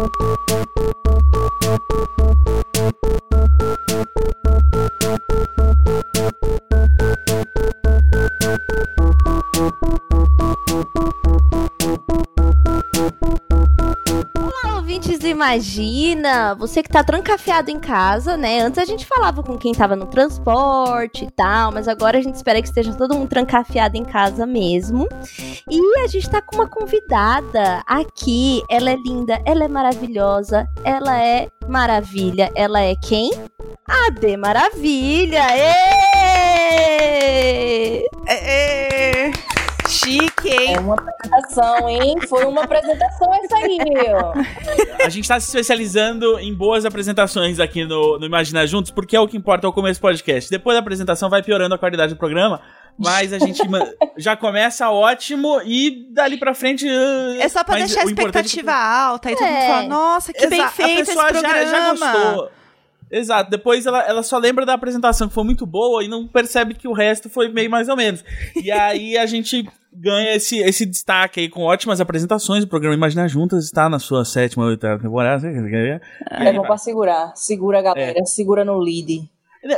Thank imagina, você que tá trancafiado em casa, né? Antes a gente falava com quem tava no transporte e tal, mas agora a gente espera que esteja todo mundo trancafiado em casa mesmo. E a gente tá com uma convidada aqui. Ela é linda, ela é maravilhosa, ela é maravilha. Ela é quem? A De Maravilha! Êêê! Chique, hein? É uma apresentação, hein? Foi uma apresentação essa aí, ó. A gente tá se especializando em boas apresentações aqui no, no Imagina Juntos, porque é o que importa ao começo do podcast. Depois da apresentação vai piorando a qualidade do programa, mas a gente já começa ótimo e dali pra frente. É só pra deixar a é expectativa é que... alta e todo mundo fala, nossa, que bem feito esse programa. Já, já gostou. Exato. Depois ela, ela só lembra da apresentação que foi muito boa e não percebe que o resto foi meio mais ou menos. E aí a gente ganha esse, esse destaque aí com ótimas apresentações. O programa Imaginar Juntas está na sua sétima ou oitava temporada. É bom pra segurar. Segura a galera, é. segura no lead.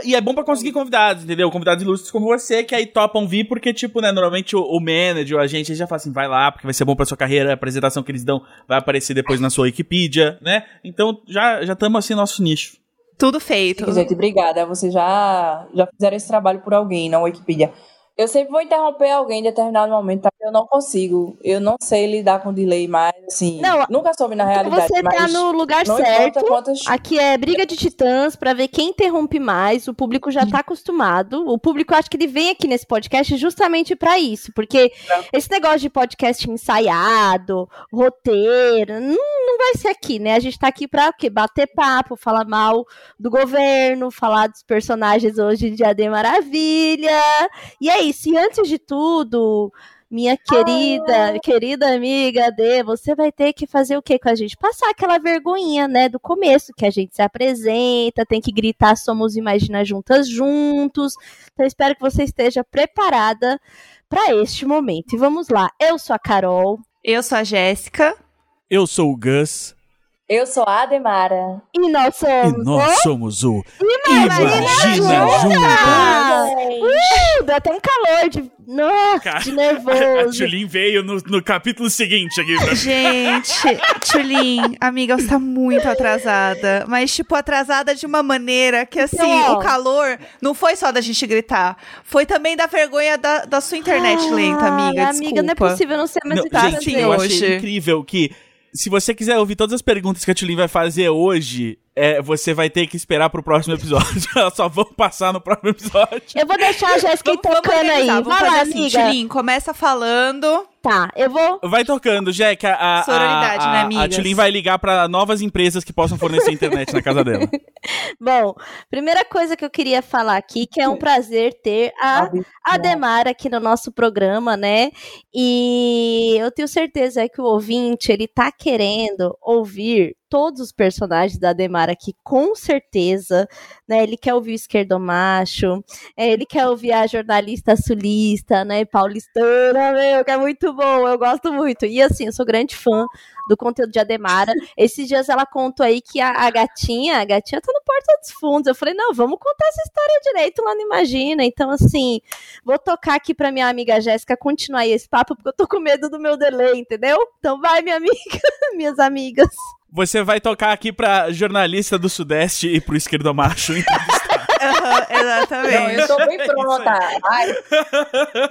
E é bom para conseguir convidados, entendeu? Convidados ilustres como você, que aí topam vir, porque, tipo, né, normalmente o, o manager, a gente já fala assim, vai lá, porque vai ser bom pra sua carreira, a apresentação que eles dão vai aparecer depois na sua Wikipedia, né? Então, já já estamos assim, nosso nicho. Tudo feito. Gente, obrigada. Vocês já, já fizeram esse trabalho por alguém na Wikipedia. Eu sempre vou interromper alguém em determinado momento, tá? Eu não consigo. Eu não sei lidar com delay mais, assim. Não, nunca soube na realidade. Você tá no lugar certo. Quantas... Aqui é briga de titãs para ver quem interrompe mais. O público já tá acostumado. O público acho que ele vem aqui nesse podcast justamente para isso, porque é. esse negócio de podcast ensaiado, roteiro, não vai ser aqui, né? A gente tá aqui para o quê? Bater papo, falar mal do governo, falar dos personagens hoje de AD Maravilha. E é isso. E antes de tudo, minha querida, ah. querida amiga D, você vai ter que fazer o que com a gente? Passar aquela vergonhinha, né, do começo, que a gente se apresenta, tem que gritar somos Imagina Juntas juntos. Então espero que você esteja preparada para este momento. E vamos lá. Eu sou a Carol. Eu sou a Jéssica. Eu sou o Gus. Eu sou a Ademara. E nós somos. E nós somos o Imagina, Imagina Juntas! Uh, deu até um calor de. Nossa, de nervoso. A Tulin veio no, no capítulo seguinte aqui. Pra... Gente, Tulin, amiga, você tá muito atrasada. Mas, tipo, atrasada de uma maneira que, assim, então, o calor não foi só da gente gritar. Foi também da vergonha da, da sua internet ah, lenta, amiga. Desculpa. Amiga, não é possível não ser mais não, Gente, eu achei incrível que se você quiser ouvir todas as perguntas que a Tulin vai fazer hoje, é, você vai ter que esperar pro próximo episódio. Elas só vão passar no próximo episódio. Eu vou deixar a Jéssica tocando aí. Vamos vai lá, assim, amiga. Tulin, começa falando. Tá, eu vou. Vai tocando, Jack. A, a, Sororidade, a, né? A Tulin vai ligar para novas empresas que possam fornecer internet na casa dela. Bom, primeira coisa que eu queria falar aqui, que é um prazer ter a Ademar aqui no nosso programa, né? E eu tenho certeza que o ouvinte, ele tá querendo ouvir todos os personagens da Demara aqui, com certeza, né? Ele quer ouvir o esquerdomacho, é, ele quer ouvir a jornalista sulista, né? Paulistana, meu, que é muito bom, eu gosto muito. E assim, eu sou grande fã do conteúdo de Ademara. Esses dias ela contou aí que a, a, gatinha, a gatinha tá no Porta dos Fundos. Eu falei, não, vamos contar essa história direito lá no Imagina. Então, assim, vou tocar aqui pra minha amiga Jéssica continuar esse papo, porque eu tô com medo do meu delay, entendeu? Então vai, minha amiga, minhas amigas. Você vai tocar aqui pra jornalista do Sudeste e pro esquerdo macho entrevistar. uhum, exatamente. Não, eu tô bem pronta. Ai,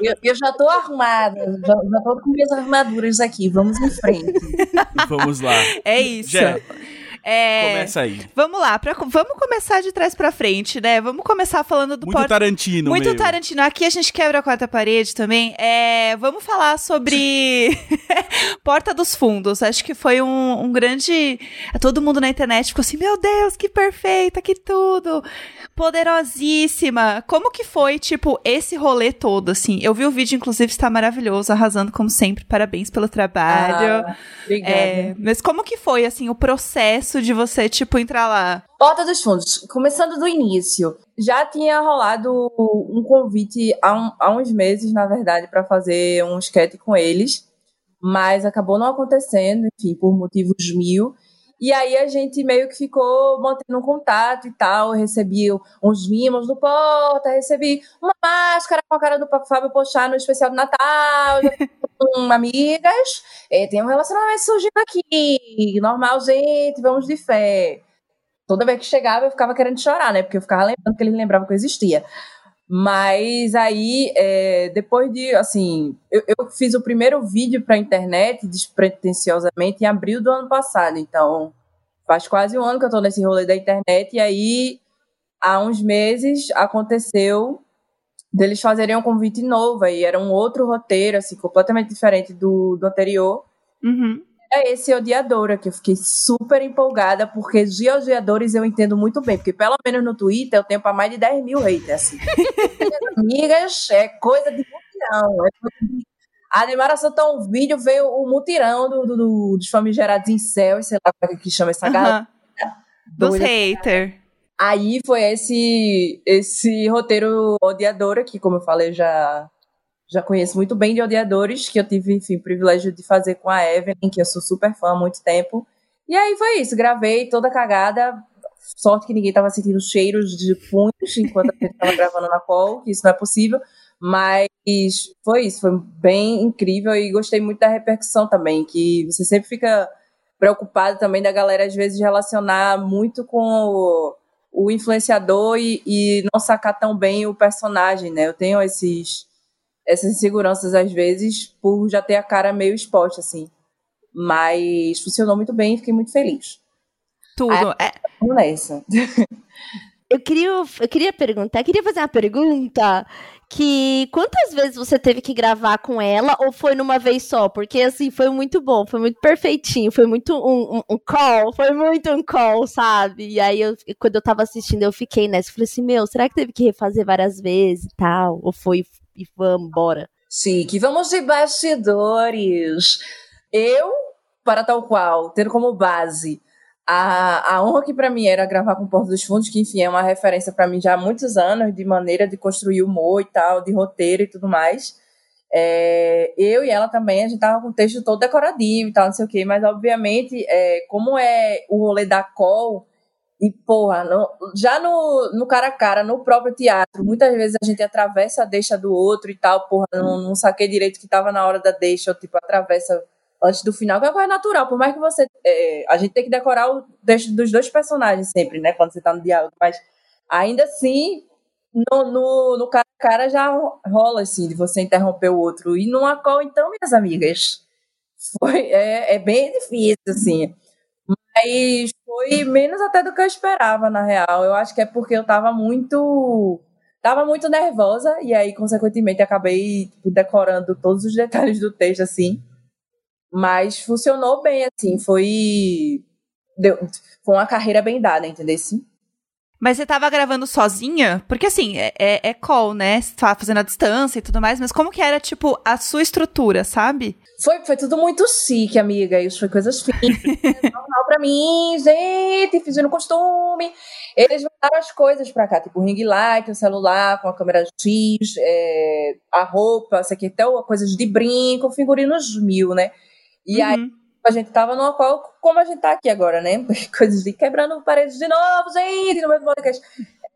eu, eu, já tô arrumada. Já, já tô com minhas armaduras aqui. Vamos em frente. Vamos lá. É isso. Já. É, Começa aí. Vamos lá, pra, vamos começar de trás para frente, né? Vamos começar falando do Muito port... Tarantino. Muito meio. Tarantino. Aqui a gente quebra a quarta parede também. É, vamos falar sobre Porta dos Fundos. Acho que foi um, um grande. Todo mundo na internet ficou assim: meu Deus, que perfeita, que tudo poderosíssima. Como que foi, tipo, esse rolê todo, assim? Eu vi o vídeo, inclusive, está maravilhoso, arrasando como sempre. Parabéns pelo trabalho. Ah, obrigada. É, mas como que foi, assim, o processo de você, tipo, entrar lá? Porta dos Fundos, começando do início. Já tinha rolado um convite há, um, há uns meses, na verdade, para fazer um sketch com eles, mas acabou não acontecendo, enfim, por motivos mil. E aí a gente meio que ficou mantendo um contato e tal. recebi uns mimos no porta, recebi uma máscara com a cara do Fábio Pochá no especial do Natal, com amigas. E tem um relacionamento surgindo aqui. Normal, gente, vamos de fé. Toda vez que chegava eu ficava querendo chorar, né? Porque eu ficava lembrando que eles lembravam que eu existia. Mas aí, é, depois de, assim, eu, eu, fiz o primeiro vídeo para a internet, despretensiosamente, em abril do ano passado. Então, faz quase um ano que eu estou nesse rolê da internet. E aí, há uns meses, aconteceu deles fazerem um convite novo. Aí era um outro roteiro, assim, completamente diferente do, do anterior. Uhum é esse Odiadora, que eu fiquei super empolgada, porque de odiadores eu entendo muito bem, porque pelo menos no Twitter eu tenho para mais de 10 mil haters. Assim. amigas, é coisa de mutirão. É coisa de... A Neymar soltou um vídeo, veio o mutirão do, do, do, dos famigerados em céu, sei lá como é que chama essa galera. Dos haters. Aí foi esse, esse roteiro odiadora, que como eu falei, já já conheço muito bem de Odiadores, que eu tive, enfim, o privilégio de fazer com a Evelyn, que eu sou super fã há muito tempo. E aí foi isso, gravei toda cagada. Sorte que ninguém tava sentindo cheiros de punhos enquanto a gente tava gravando na call, que isso não é possível. Mas foi isso, foi bem incrível e gostei muito da repercussão também, que você sempre fica preocupado também da galera às vezes relacionar muito com o, o influenciador e, e, não sacar tão bem o personagem, né? Eu tenho esses essas inseguranças às vezes por já ter a cara meio exposta, assim. Mas funcionou muito bem e fiquei muito feliz. Tudo. Aí, é. Nessa. Eu queria, eu queria perguntar, queria fazer uma pergunta que quantas vezes você teve que gravar com ela ou foi numa vez só? Porque assim, foi muito bom, foi muito perfeitinho, foi muito um, um, um call, foi muito um call, sabe? E aí eu, quando eu tava assistindo, eu fiquei nessa, falei assim, meu, será que teve que refazer várias vezes e tal? Ou foi e vamos, bora. que vamos de bastidores. Eu, para tal qual, tendo como base a, a honra que para mim era gravar com Porto dos Fundos, que enfim é uma referência para mim já há muitos anos, de maneira de construir humor e tal, de roteiro e tudo mais. É, eu e ela também, a gente tava com o texto todo decoradinho e tal, não sei o quê, mas obviamente, é, como é o rolê da call, e, porra, já no, no cara a cara, no próprio teatro, muitas vezes a gente atravessa a deixa do outro e tal, porra, não, não saquei direito que tava na hora da deixa, ou tipo, atravessa antes do final, que é uma coisa natural, por mais que você. É, a gente tem que decorar o texto dos dois personagens sempre, né? Quando você tá no diálogo, mas ainda assim, no, no, no cara a cara já rola, assim, de você interromper o outro. E numa call, então, minhas amigas, foi, é, é bem difícil, assim. Mas foi menos até do que eu esperava, na real. Eu acho que é porque eu tava muito. Tava muito nervosa, e aí, consequentemente, acabei tipo, decorando todos os detalhes do texto, assim. Mas funcionou bem, assim. Foi. Deu, foi uma carreira bem dada, entendeu? Sim. Mas você tava gravando sozinha? Porque assim, é, é, é call, né? Você tava fazendo a distância e tudo mais, mas como que era, tipo, a sua estrutura, sabe? Foi, foi tudo muito chique, amiga. Isso foi coisas finas. normal pra mim, gente, fiz no costume. Eles mandaram as coisas pra cá, tipo o ring light, o celular com a câmera X, é, a roupa, isso aqui, até coisas de brinco, figurinos mil, né? E uhum. aí a gente tava numa qual, como a gente tá aqui agora, né? Coisas de quebrando paredes de novo, gente, no meio do podcast.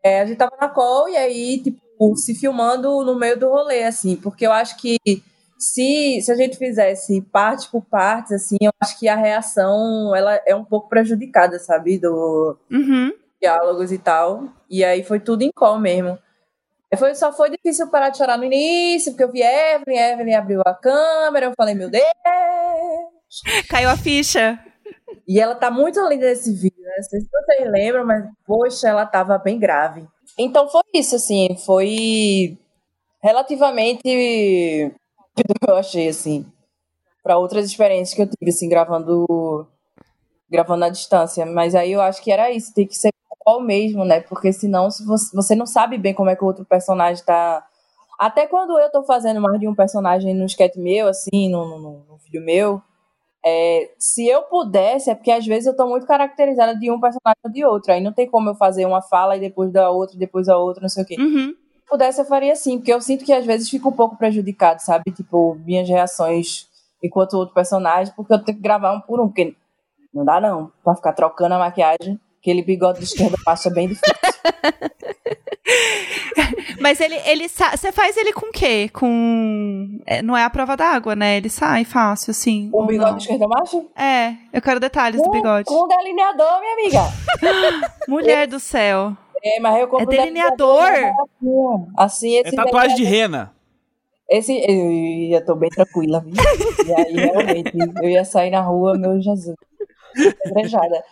É, a gente tava na call e aí, tipo, se filmando no meio do rolê, assim, porque eu acho que se, se a gente fizesse parte por partes, assim, eu acho que a reação, ela é um pouco prejudicada, sabe? Do uhum. diálogos e tal. E aí foi tudo em call mesmo. Foi, só foi difícil parar de chorar no início, porque eu vi Evelyn, Evelyn abriu a câmera, eu falei, meu Deus! Caiu a ficha. E ela tá muito linda nesse vídeo, né? Não sei se vocês lembram, mas, poxa, ela tava bem grave. Então foi isso, assim, foi relativamente eu achei, assim, para outras experiências que eu tive, assim, gravando gravando à distância. Mas aí eu acho que era isso, tem que ser qual mesmo, né? Porque senão se você, você não sabe bem como é que o outro personagem tá. Até quando eu tô fazendo mais de um personagem no sketch meu, assim, no, no vídeo meu, é, se eu pudesse, é porque às vezes eu tô muito caracterizada de um personagem ou de outro. Aí não tem como eu fazer uma fala e depois da outra, depois a outra, não sei o quê. Uhum. Se pudesse, eu faria assim, porque eu sinto que às vezes fica um pouco prejudicado, sabe? Tipo, minhas reações enquanto outro personagem, porque eu tenho que gravar um por um, porque Não dá não, pra ficar trocando a maquiagem. Aquele bigode de esquerda passa bem difícil. Mas ele, ele você faz ele com o quê? Com. É, não é a prova d'água, né? Ele sai fácil, assim. O bigode de esquerda macho? É, eu quero detalhes com, do bigode. Com um delineador, minha amiga. Mulher do céu. É, mas eu compro É delineador? delineador assim, esse é tatuagem de rena. Esse, eu já tô bem tranquila, viu? E aí, realmente, eu ia sair na rua, meu Jesus. Beijada.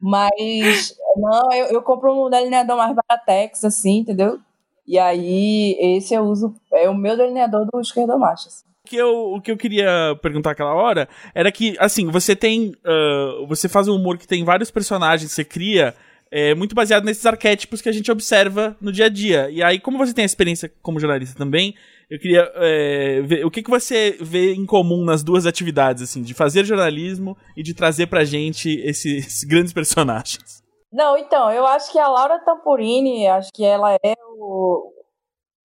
Mas, não, eu, eu compro um delineador mais baratex, assim, entendeu? E aí, esse eu uso, é o meu delineador do esquerdomacho. Assim. Que, eu, o que eu queria perguntar aquela hora era que, assim, você tem. Uh, você faz um humor que tem vários personagens, você cria. É, muito baseado nesses arquétipos que a gente observa no dia a dia. E aí, como você tem a experiência como jornalista também, eu queria é, ver o que, que você vê em comum nas duas atividades, assim, de fazer jornalismo e de trazer pra gente esses grandes personagens. Não, então, eu acho que a Laura Tampurini, acho que ela é o,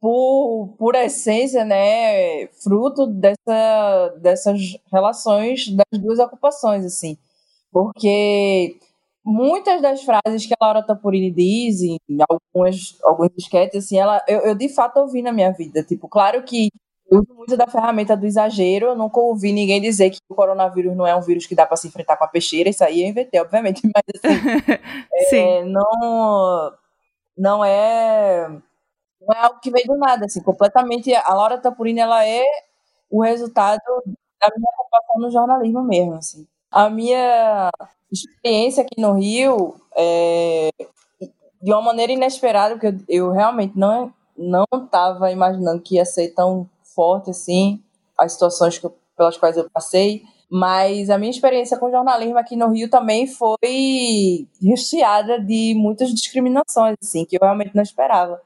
por, por essência, né, fruto dessa, dessas relações das duas ocupações, assim. Porque muitas das frases que a Laura Tampurini diz, em algumas, alguns esquetes, assim, ela, eu, eu de fato ouvi na minha vida. Tipo, claro que eu uso muito da ferramenta do exagero, eu nunca ouvi ninguém dizer que o coronavírus não é um vírus que dá para se enfrentar com a peixeira, isso aí eu inventei, obviamente, mas assim, é, não, não é não é algo que veio do nada, assim, completamente, a Laura Tampurini, ela é o resultado da minha ocupação no jornalismo mesmo, assim. A minha experiência aqui no Rio, é, de uma maneira inesperada, porque eu, eu realmente não não estava imaginando que ia ser tão forte assim as situações eu, pelas quais eu passei, mas a minha experiência com jornalismo aqui no Rio também foi recheada de muitas discriminações assim que eu realmente não esperava.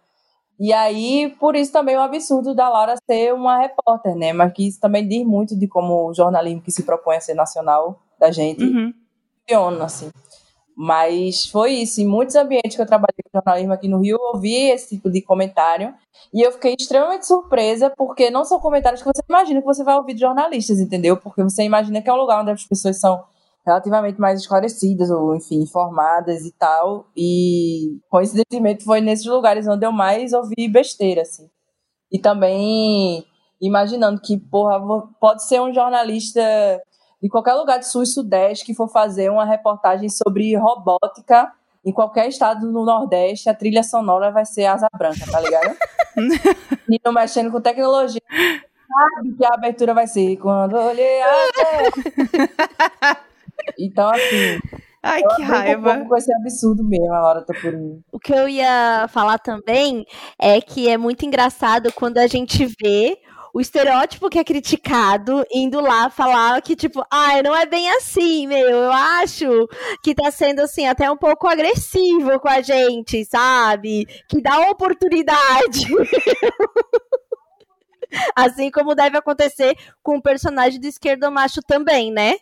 E aí, por isso também o absurdo da Laura ser uma repórter, né? Mas que isso também diz muito de como o jornalismo que se propõe a ser nacional da gente uhum funciona, assim. Mas foi isso. Em muitos ambientes que eu trabalhei com jornalismo aqui no Rio, eu ouvi esse tipo de comentário. E eu fiquei extremamente surpresa, porque não são comentários que você imagina que você vai ouvir de jornalistas, entendeu? Porque você imagina que é um lugar onde as pessoas são relativamente mais esclarecidas, ou enfim, informadas e tal. E coincidentemente foi nesses lugares onde eu mais ouvi besteira, assim. E também imaginando que, porra, pode ser um jornalista de qualquer lugar do sul e sudeste que for fazer uma reportagem sobre robótica em qualquer estado no Nordeste, a trilha sonora vai ser Asa Branca, tá ligado? e não mexendo com tecnologia. Sabe que a abertura vai ser quando olhei a Então, assim. Ai, que raiva. Um com esse absurdo mesmo, a Laura tá por mim. O que eu ia falar também é que é muito engraçado quando a gente vê o estereótipo que é criticado indo lá falar que, tipo, ai, não é bem assim, meu. Eu acho que tá sendo, assim, até um pouco agressivo com a gente, sabe? Que dá oportunidade. assim como deve acontecer com o personagem do esquerdomacho também, né?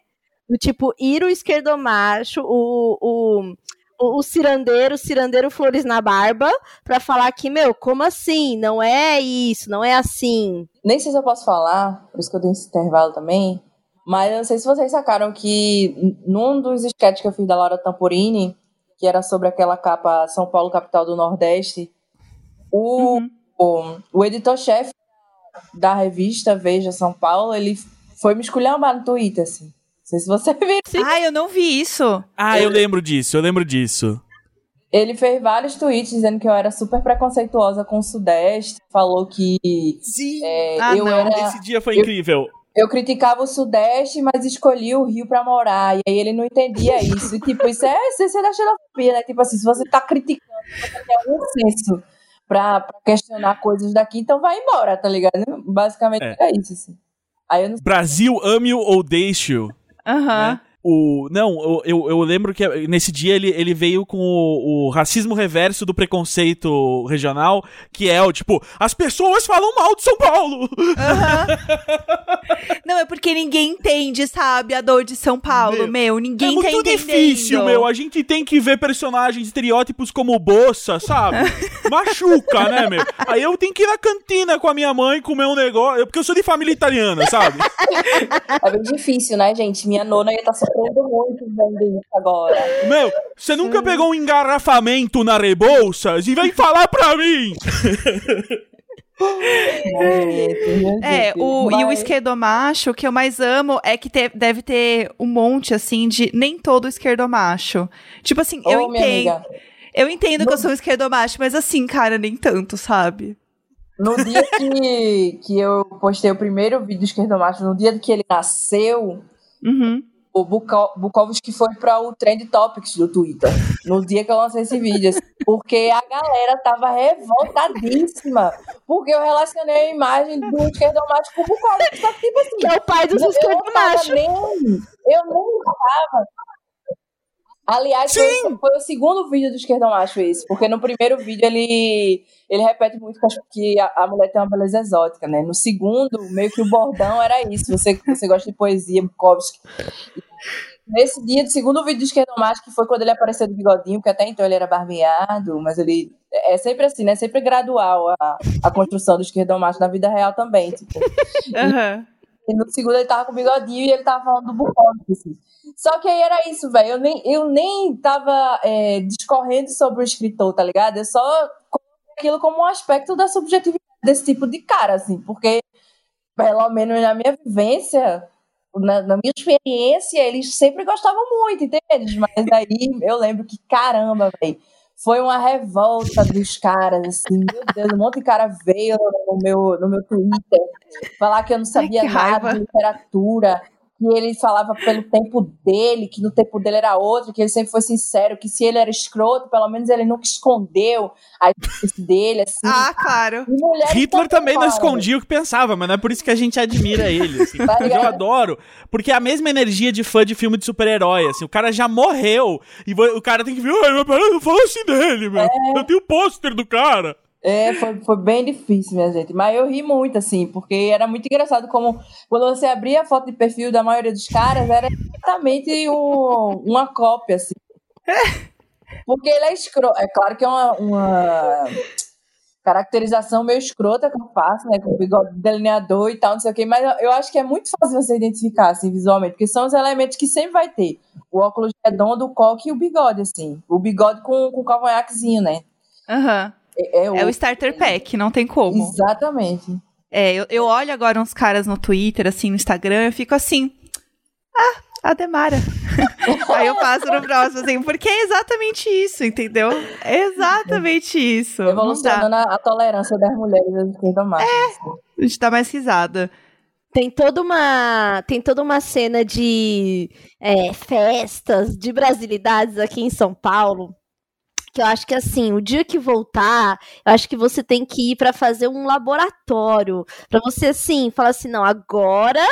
Do tipo, ir o esquerdomacho, o, o o, cirandeiro, cirandeiro flores na barba, para falar que, meu, como assim? Não é isso, não é assim. Nem sei se eu posso falar, por isso que eu dei esse intervalo também, mas eu não sei se vocês sacaram que num dos sketches que eu fiz da Laura Tamporini, que era sobre aquela capa São Paulo, capital do Nordeste, o, uhum. o, o editor-chefe da revista Veja São Paulo, ele foi me esculhambar no Twitter, assim sei se você viu. Ah, eu não vi isso. Ah, eu lembro disso, eu lembro disso. Ele fez vários tweets dizendo que eu era super preconceituosa com o Sudeste, falou que. Sim! É, ah, eu não, era, esse dia foi eu, incrível. Eu criticava o Sudeste, mas escolhi o Rio pra morar. E aí ele não entendia isso. E, tipo, isso é essência da xenofobia, né? Tipo assim, se você tá criticando, você tem algum senso pra, pra questionar coisas daqui, então vai embora, tá ligado? Basicamente é, é isso, assim. Não... Brasil, ame-o ou deixe-o. Aham. Né? O, não, eu, eu lembro que nesse dia ele, ele veio com o, o, racismo reverso do preconceito regional, que é o tipo, as pessoas falam mal de São Paulo. Uhum. não, é porque ninguém entende, sabe, a dor de São Paulo, meu. meu ninguém é tá muito difícil, meu. A gente tem que ver personagens, estereótipos como Bossa, sabe? Machuca, né, meu? Aí eu tenho que ir na cantina com a minha mãe comer um negócio, porque eu sou de família italiana, sabe? É bem difícil, né, gente? Minha nona ia estar tá aprendo muito vendo isso agora. Meu, você nunca pegou um engarrafamento na Rebouças e vem falar pra mim? É, o, e o esquerdomacho, o que eu mais amo é que te, deve ter um monte, assim, de nem todo esquerdomacho. Tipo assim, eu entendo. Eu entendo no... que eu sou esquerdomacho, mas assim, cara, nem tanto, sabe? No dia que, que eu postei o primeiro vídeo do esquerdomacho, no dia que ele nasceu, uhum o Bukowski foi para o Trend Topics do Twitter, no dia que eu lancei esse vídeo, assim, porque a galera tava revoltadíssima, porque eu relacionei a imagem do esquerdomacho com o Bukowski, só que tipo assim... Que é o pai dos esquerdomachos. Eu nem, eu nem tava Aliás, foi, foi, o segundo vídeo do Esquerdão Macho esse, porque no primeiro vídeo ele, ele repete muito que a, a, mulher tem uma beleza exótica, né? No segundo, meio que o bordão era isso, você, você gosta de poesia, Bukowski. Nesse dia do segundo vídeo do Esquerdão Macho, que foi quando ele apareceu do bigodinho, porque até então ele era barbeado, mas ele... É sempre assim, né? Sempre gradual a, a construção do Esquerdão Macho na vida real também, tipo. Uhum. No segundo ele tava com bigodinho e ele tava falando do Bukowski, assim. Só que aí era isso, velho. Eu nem, eu nem tava é, discorrendo sobre o escritor, tá ligado? Eu só coloquei aquilo como um aspecto da subjetividade desse tipo de cara, assim, porque, pelo menos na minha vivência, na, na, minha experiência, eles sempre gostavam muito, entende? Mas aí eu lembro que, caramba, velho, foi uma revolta dos caras, assim, meu Deus, um monte de cara veio no meu, no meu Twitter falar que eu não sabia Ai, nada de literatura, que ele falava pelo tempo dele, que no tempo dele era outro, que ele sempre foi sincero, que se ele era escroto, pelo menos ele nunca escondeu a dele, assim. Ah, claro. Hitler também não escondia o que pensava, mas não é por isso que a gente admira ele, assim. Tá eu adoro, porque é a mesma energia de fã de filme de super-herói, assim, o cara já morreu, e o cara tem que ver, ai, não fala assim dele, meu. É. Eu tenho o pôster do cara. É, foi, foi bem difícil, minha gente. Mas eu ri muito, assim, porque era muito engraçado como quando você abria a foto de perfil da maioria dos caras, era exatamente um, uma cópia, assim. Porque ele é escroto. É claro que é uma, uma caracterização meio escrota que eu faço, né? Com o bigode delineador e tal, não sei o quê. Mas eu acho que é muito fácil você identificar, assim, visualmente, porque são os elementos que sempre vai ter. O óculos redondo, o coque e o bigode, assim. O bigode com, com o cavanhaquezinho, né? Aham. Uhum. É, é, o... é o starter pack, não tem como. Exatamente. É, eu, eu olho agora uns caras no Twitter, assim, no Instagram, eu fico assim. Ah, a Demara. Aí eu passo no próximo, assim, porque é exatamente isso, entendeu? É exatamente isso. Evolucionando a, a tolerância das mulheres às esquerda mais. É, a gente dá mais risada. Tem toda uma tem toda uma cena de é, festas, de brasilidades aqui em São Paulo que eu acho que assim, o dia que voltar, eu acho que você tem que ir para fazer um laboratório, para você assim, falar assim, não, agora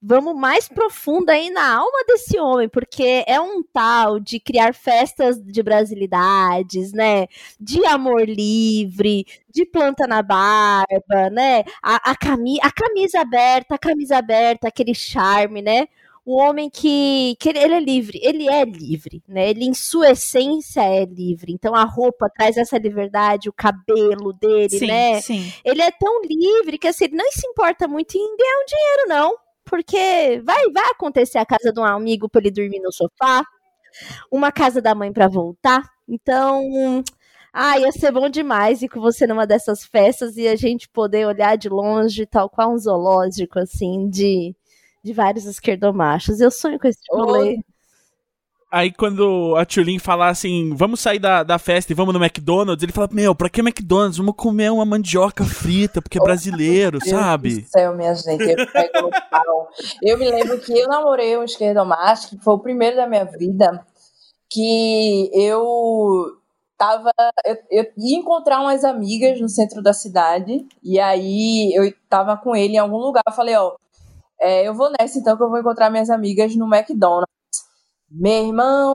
vamos mais profundo aí na alma desse homem, porque é um tal de criar festas de brasilidades, né? De amor livre, de planta na barba, né? A, a, cami a camisa aberta, a camisa aberta, aquele charme, né? Um homem que, que ele, ele, é livre, ele é livre, né? Ele em sua essência é livre. Então a roupa traz essa liberdade, o cabelo dele, sim, né? Sim. Ele é tão livre que assim, ele não se importa muito em ganhar um dinheiro, não. Porque vai, vai acontecer a casa de um amigo para ele dormir no sofá, uma casa da mãe para voltar. Então, ah, ia ser bom demais ir com você numa dessas festas e a gente poder olhar de longe, tal qual um zoológico, assim, de de vários esquerdomachos. Eu sonho com esse rolê. Aí quando a Tulin fala assim, vamos sair da, da festa e vamos no McDonald's, ele fala, meu, pra que McDonald's? Vamos comer uma mandioca frita, porque é brasileiro, Deus sabe? Meu céu, minha gente, eu pego no pau. Eu me lembro que eu namorei um esquerdomacho, que foi o primeiro da minha vida, que eu tava. Eu, eu, ia encontrar umas amigas no centro da cidade, e aí eu tava com ele em algum lugar. Eu falei, ó, é, eu vou nessa então que eu vou encontrar minhas amigas no McDonald's. Meu irmão,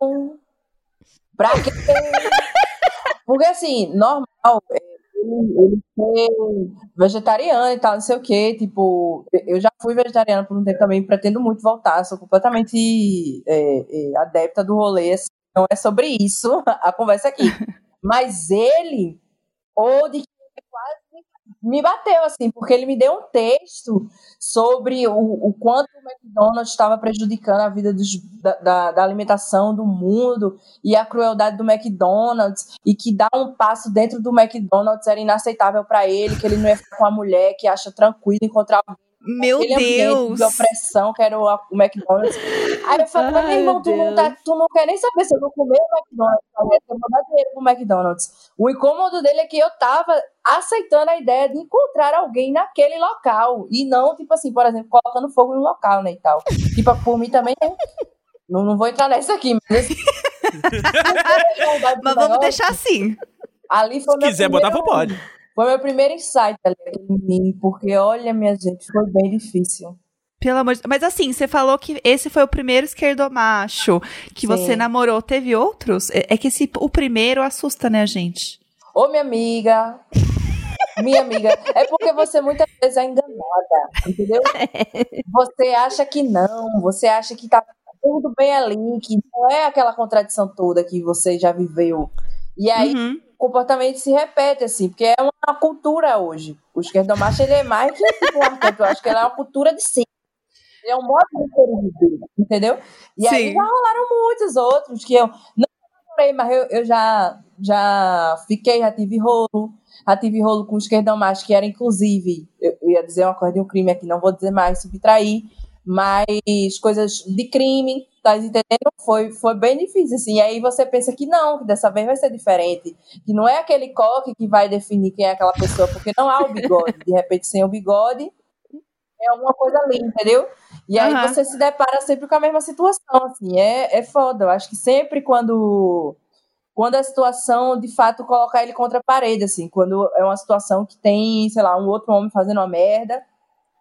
pra quê? Porque assim, normal, é, ele, ele vegetariano e tal, não sei o que, tipo, eu já fui vegetariana por um tempo também, pretendo muito voltar, sou completamente é, é, adepta do rolê, assim, não é sobre isso a conversa aqui. Mas ele, ou de quase me bateu, assim, porque ele me deu um texto sobre o, o quanto o McDonald's estava prejudicando a vida dos, da, da, da, alimentação do mundo e a crueldade do McDonald's e que dar um passo dentro do McDonald's era inaceitável para ele, que ele não ia ficar com a mulher que acha tranquilo encontrar meu Deus! de opressão, que era o, McDonald's. Aí eu falei, meu irmão, tu não, tá, tu não quer nem saber se eu vou comer o McDonald's, eu vou dar dinheiro pro McDonald's. O incômodo dele é que eu tava aceitando a ideia de encontrar alguém naquele local. E não, tipo assim, por exemplo, colocando fogo no local, né, e tal. Tipo, por mim também, não, não vou entrar nessa aqui, mas... Assim, mas vamos deixar assim. Ali foi Se quiser primeiro... botar, pode. Foi meu primeiro insight ali em mim, porque olha, minha gente, foi bem difícil. Pelo amor de Mas assim, você falou que esse foi o primeiro esquerdomacho que Sim. você namorou. Teve outros? É, é que esse, o primeiro assusta, né, gente? Ô, minha amiga. minha amiga. É porque você muitas vezes é enganada, entendeu? Você acha que não, você acha que tá tudo bem ali, que não é aquela contradição toda que você já viveu. E aí, uhum comportamento se repete, assim, porque é uma cultura hoje. O esquerdomacho, ele é mais que tipo, um arquétipo, eu acho que ele é uma cultura de si. Ele é um modo de ser viver, entendeu? E Sim. aí já rolaram muitos outros que eu não namorei, mas eu, eu já, já fiquei, já tive rolo, já tive rolo com o esquerdão macho, que era inclusive, eu, eu ia dizer uma coisa de um crime aqui, não vou dizer mais, subtrair, mas coisas de crime, tá entendendo? Foi, foi bem difícil, assim. E aí você pensa que não, que dessa vez vai ser diferente. Que não é aquele coque que vai definir quem é aquela pessoa, porque não há o bigode. De repente, sem o bigode, é alguma coisa ali, entendeu? E aí uhum. você se depara sempre com a mesma situação, assim. É, é foda. Eu acho que sempre quando quando a situação, de fato, colocar ele contra a parede, assim, quando é uma situação que tem, sei lá, um outro homem fazendo uma merda,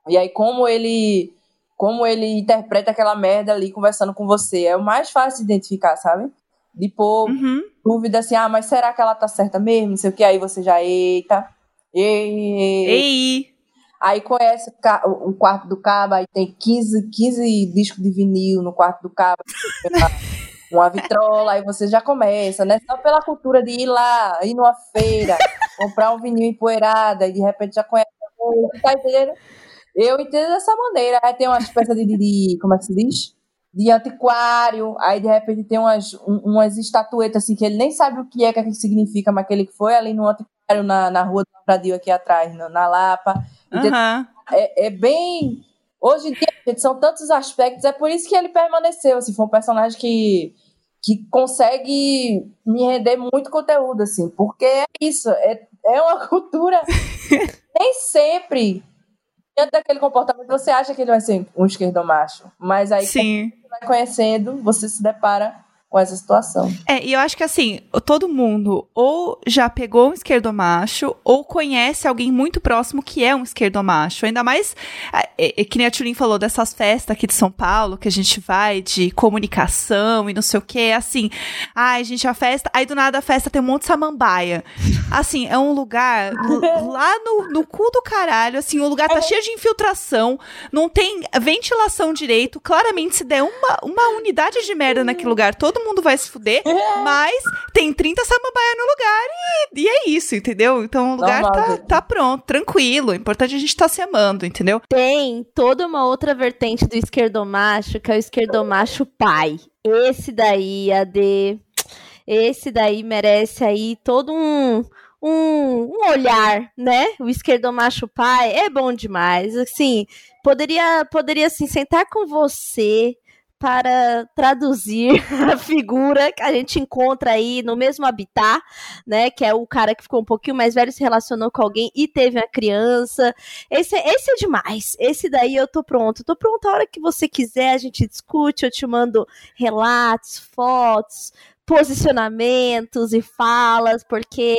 e aí como ele como ele interpreta aquela merda ali conversando com você. É o mais fácil de identificar, sabe? De pôr uhum. dúvida assim, ah, mas será que ela tá certa mesmo? Não sei o que, aí você já, eita. Ei. Ei. Aí conhece o quarto do cabo, aí tem 15, 15 discos de vinil no quarto do cabo. uma vitrola, aí você já começa, né? Só pela cultura de ir lá, ir numa feira, comprar um vinil empoeirado, e de repente já conhece, tá entendendo? Eu entendo dessa maneira. Aí tem uma espécie de, de, como é que se diz? De antiquário. Aí de repente tem umas, um, umas estatuetas assim que ele nem sabe o que é, o que, é que significa, mas que ele foi ali no antiquário na, na rua do Brasil aqui atrás, na, na Lapa. Uhum. É, é bem. Hoje em dia, gente, são tantos aspectos, é por isso que ele permaneceu. Assim, foi um personagem que, que consegue me render muito conteúdo, assim, porque é isso, é, é uma cultura. nem sempre diante daquele comportamento, você acha que ele vai ser um esquerdomacho. Mas aí, Sim. você vai conhecendo, você se depara com essa situação. É, e eu acho que assim, todo mundo ou já pegou um esquerdomacho ou conhece alguém muito próximo que é um esquerdomacho. Ainda mais, é, é, que nem a Tulin falou dessas festas aqui de São Paulo, que a gente vai de comunicação e não sei o que, assim, ai, gente, a festa, aí do nada a festa tem um monte de samambaia. Assim, é um lugar lá no, no cu do caralho, assim, o lugar tá cheio de infiltração, não tem ventilação direito, claramente se der uma, uma unidade de merda naquele lugar, todo mundo vai se fuder, é. mas tem 30 samambaia no lugar e, e é isso, entendeu? Então o lugar tá, tá pronto, tranquilo. O importante é a gente tá se amando, entendeu? Tem toda uma outra vertente do esquerdomacho, que é o esquerdomacho pai. Esse daí, AD, esse daí merece aí todo um, um, um, olhar, né? O esquerdomacho pai é bom demais. Assim, poderia, poderia assim, sentar com você, para traduzir a figura que a gente encontra aí no mesmo habitat, né? Que é o cara que ficou um pouquinho mais velho, se relacionou com alguém e teve uma criança. Esse, esse é demais. Esse daí eu tô pronto. Tô pronto a hora que você quiser, a gente discute, eu te mando relatos, fotos, posicionamentos e falas, porque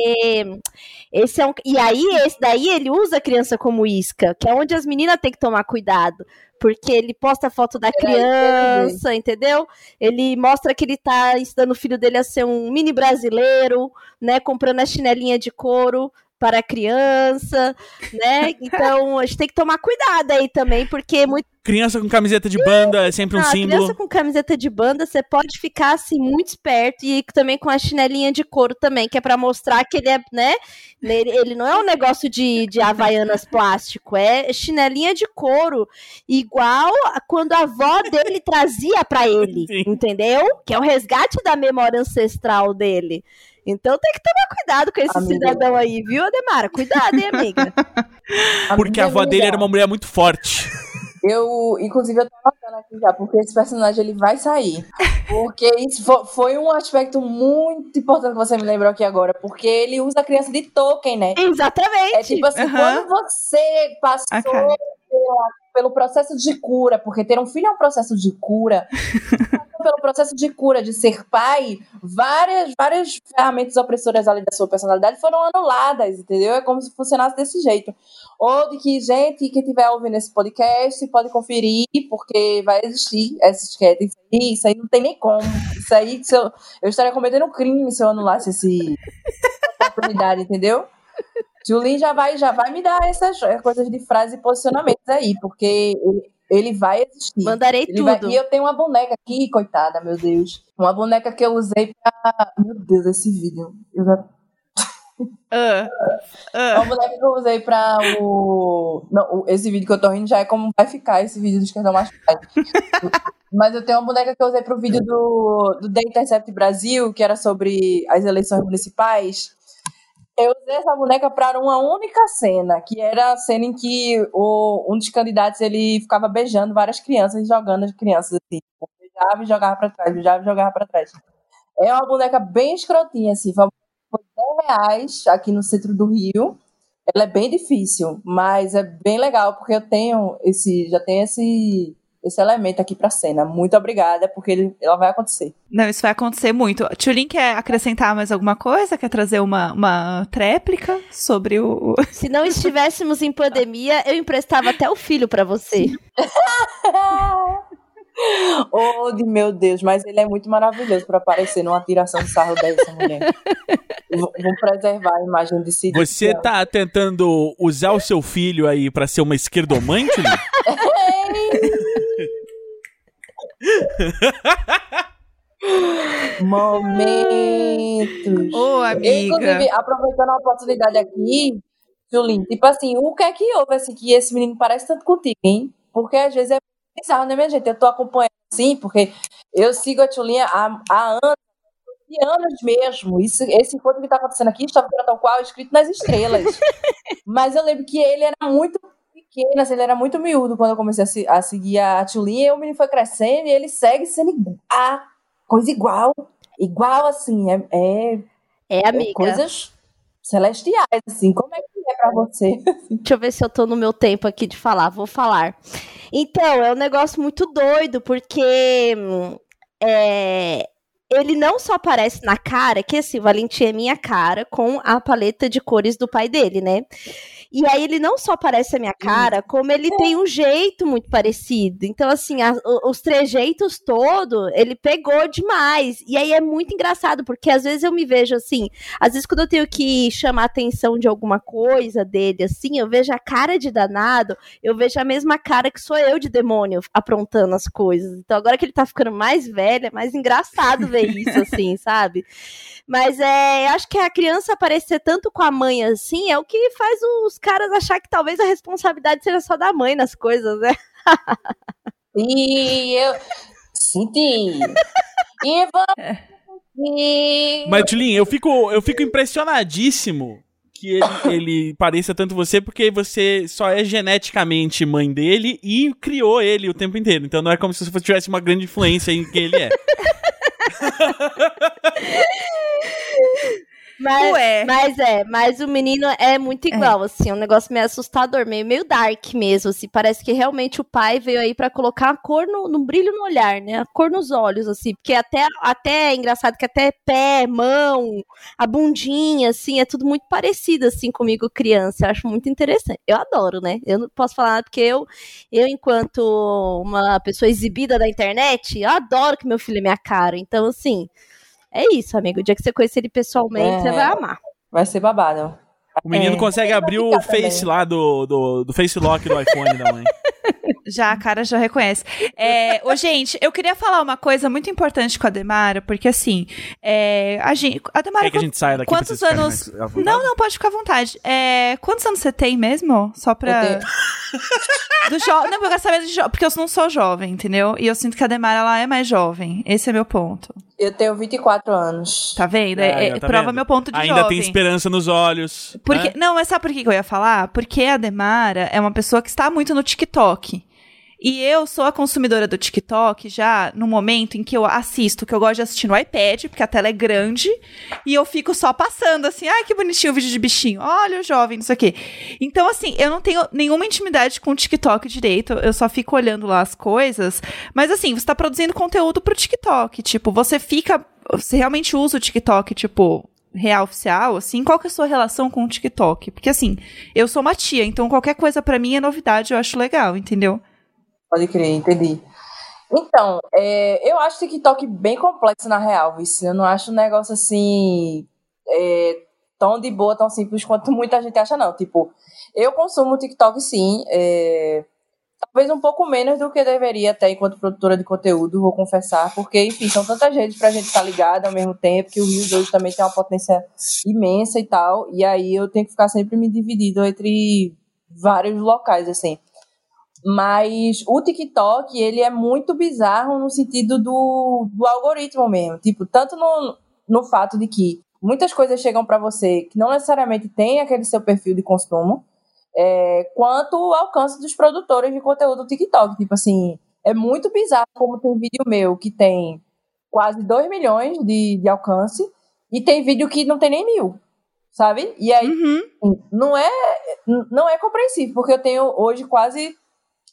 esse é um. E aí, esse daí ele usa a criança como isca, que é onde as meninas têm que tomar cuidado porque ele posta foto da criança, entendeu? Ele mostra que ele tá ensinando o filho dele a ser um mini brasileiro, né? Comprando a chinelinha de couro para a criança, né? Então a gente tem que tomar cuidado aí também, porque muito, Criança com camiseta de banda é sempre um ah, símbolo. Criança com camiseta de banda, você pode ficar assim muito esperto e também com a chinelinha de couro também, que é para mostrar que ele é, né? Ele, ele, não é um negócio de, de havaianas plástico, é chinelinha de couro, igual a quando a avó dele trazia para ele, Sim. entendeu? Que é o resgate da memória ancestral dele. Então tem que tomar cuidado com esse amiga. cidadão aí, viu, Ademara? Cuidado, hein, amiga? Porque a avó dele era uma mulher muito forte. Eu, inclusive, eu tô anotando aqui já, porque esse personagem ele vai sair. Porque isso foi um aspecto muito importante que você me lembrou aqui agora, porque ele usa a criança de Tolkien, né? Exatamente. É tipo assim, uhum. quando você passou okay. pela, pelo processo de cura, porque ter um filho é um processo de cura. pelo processo de cura, de ser pai, várias, várias ferramentas opressoras ali da sua personalidade foram anuladas, entendeu? É como se funcionasse desse jeito. Ou de que, gente, que estiver ouvindo esse podcast pode conferir, porque vai existir essa esquete. Isso aí não tem nem como. Isso aí, eu, eu estaria cometendo um crime se eu anulasse esse, essa oportunidade, entendeu? Julin já vai, já vai me dar essas coisas de frase e posicionamentos aí, porque ele vai existir. Mandarei ele tudo. Vai... E eu tenho uma boneca aqui, coitada, meu Deus. Uma boneca que eu usei pra. Meu Deus, esse vídeo. Eu já. Uh, uh. Uma boneca que eu usei pra o. Não, esse vídeo que eu tô rindo já é como vai ficar esse vídeo do Esquerdão Mais Mas eu tenho uma boneca que eu usei pro vídeo do, do The Intercept Brasil, que era sobre as eleições municipais. Eu usei essa boneca para uma única cena, que era a cena em que o, um dos candidatos ele ficava beijando várias crianças e jogando as crianças assim. Tipo, beijava e jogava para trás, beijava e jogava para trás. É uma boneca bem escrotinha, assim. Foi 10 reais aqui no centro do Rio. Ela é bem difícil, mas é bem legal, porque eu tenho esse. Já tenho esse esse elemento aqui pra cena. Muito obrigada, porque ele, ela vai acontecer. Não, isso vai acontecer muito. Tulin quer acrescentar mais alguma coisa? Quer trazer uma, uma tréplica sobre o. Se não estivéssemos em pandemia, eu emprestava até o filho para você. oh, de meu Deus, mas ele é muito maravilhoso para aparecer numa tiração de sarro dessa mulher. Vou preservar a imagem de si. Você tá tentando usar o seu filho aí para ser uma esquerdomante? Momentos. Ô, oh, amiga. Inclusive, aproveitando a oportunidade aqui, Julinho, tipo assim, o que é que houve assim, que esse menino parece tanto contigo, hein? Porque às vezes é bizarro, né, minha gente? Eu tô acompanhando assim, porque eu sigo a Tulinha há, há anos, anos mesmo. Isso, esse encontro que tá acontecendo aqui está tal qual escrito nas estrelas. Mas eu lembro que ele era muito pequeno, assim, ele era muito miúdo quando eu comecei a, se, a seguir a Tulinha, e o menino foi crescendo e ele segue sendo a coisa igual. Igual, assim, é. É, é amiga. É coisas celestiais, assim. Como é que é pra você? Deixa eu ver se eu tô no meu tempo aqui de falar. Vou falar. Então, é um negócio muito doido, porque. É, ele não só aparece na cara, que assim, o Valentim é minha cara, com a paleta de cores do pai dele, né? E aí ele não só parece a minha cara, como ele tem um jeito muito parecido. Então, assim, a, os trejeitos todo, ele pegou demais. E aí é muito engraçado, porque às vezes eu me vejo assim, às vezes quando eu tenho que chamar a atenção de alguma coisa dele, assim, eu vejo a cara de danado, eu vejo a mesma cara que sou eu de demônio aprontando as coisas. Então, agora que ele tá ficando mais velho, é mais engraçado ver isso, assim, sabe? Mas é, acho que a criança aparecer tanto com a mãe assim é o que faz os caras achar que talvez a responsabilidade seja só da mãe nas coisas, né? e eu senti. E vamos. Mas, Tulin, eu fico, eu fico impressionadíssimo que ele, ele, pareça tanto você, porque você só é geneticamente mãe dele e criou ele o tempo inteiro. Então não é como se você tivesse uma grande influência em quem ele é. Mas, Ué. mas é, mas o menino é muito é. igual, é. assim, um negócio meio assustador, meio, meio dark mesmo, assim, parece que realmente o pai veio aí para colocar a cor no, no, brilho no olhar, né, a cor nos olhos, assim, porque até, até é engraçado que até pé, mão, a bundinha, assim, é tudo muito parecido, assim, comigo criança, eu acho muito interessante, eu adoro, né, eu não posso falar porque eu, eu enquanto uma pessoa exibida da internet, eu adoro que meu filho é minha cara, então, assim... É isso, amigo. O dia que você conhecer ele pessoalmente, é, você vai amar. Vai ser babado. O menino é. consegue abrir o Face também. lá do, do, do Face Lock do iPhone da mãe. Já, a cara já reconhece. É, ô, gente, eu queria falar uma coisa muito importante com a Demara, porque assim, é, a gente. A Demara. Quer que a gente saia daqui quantos anos. Não, não, pode ficar à vontade. É, quantos anos você tem mesmo? Só pra. do jo... Não, eu quero saber de jo... Porque eu não sou jovem, entendeu? E eu sinto que a Demara ela é mais jovem. Esse é meu ponto. Eu tenho 24 anos. Tá vendo? É, é, tá prova vendo? meu ponto de Ainda jovem. tem esperança nos olhos. Porque, né? Não, mas sabe por que eu ia falar? Porque a Demara é uma pessoa que está muito no TikTok. E eu sou a consumidora do TikTok já no momento em que eu assisto, que eu gosto de assistir no iPad, porque a tela é grande, e eu fico só passando assim, ai que bonitinho o vídeo de bichinho, olha o jovem, não sei o quê. Então, assim, eu não tenho nenhuma intimidade com o TikTok direito, eu só fico olhando lá as coisas. Mas assim, você tá produzindo conteúdo pro TikTok, tipo, você fica. Você realmente usa o TikTok, tipo, real oficial, assim, qual que é a sua relação com o TikTok? Porque assim, eu sou uma tia, então qualquer coisa para mim é novidade, eu acho legal, entendeu? Pode crer, entendi. Então, é, eu acho o TikTok bem complexo na real, vice. Eu não acho um negócio assim é, tão de boa, tão simples quanto muita gente acha, não. Tipo, eu consumo TikTok sim, é, talvez um pouco menos do que deveria até enquanto produtora de conteúdo, vou confessar, porque, enfim, são tantas redes pra gente estar tá ligada ao mesmo tempo, que o Rio hoje também tem uma potência imensa e tal, e aí eu tenho que ficar sempre me dividindo entre vários locais, assim. Mas o TikTok, ele é muito bizarro no sentido do, do algoritmo mesmo. Tipo, tanto no, no fato de que muitas coisas chegam para você que não necessariamente tem aquele seu perfil de consumo, é, quanto o alcance dos produtores de conteúdo do TikTok. Tipo assim, é muito bizarro como tem vídeo meu que tem quase 2 milhões de, de alcance e tem vídeo que não tem nem mil, sabe? E aí uhum. não é não é compreensível, porque eu tenho hoje quase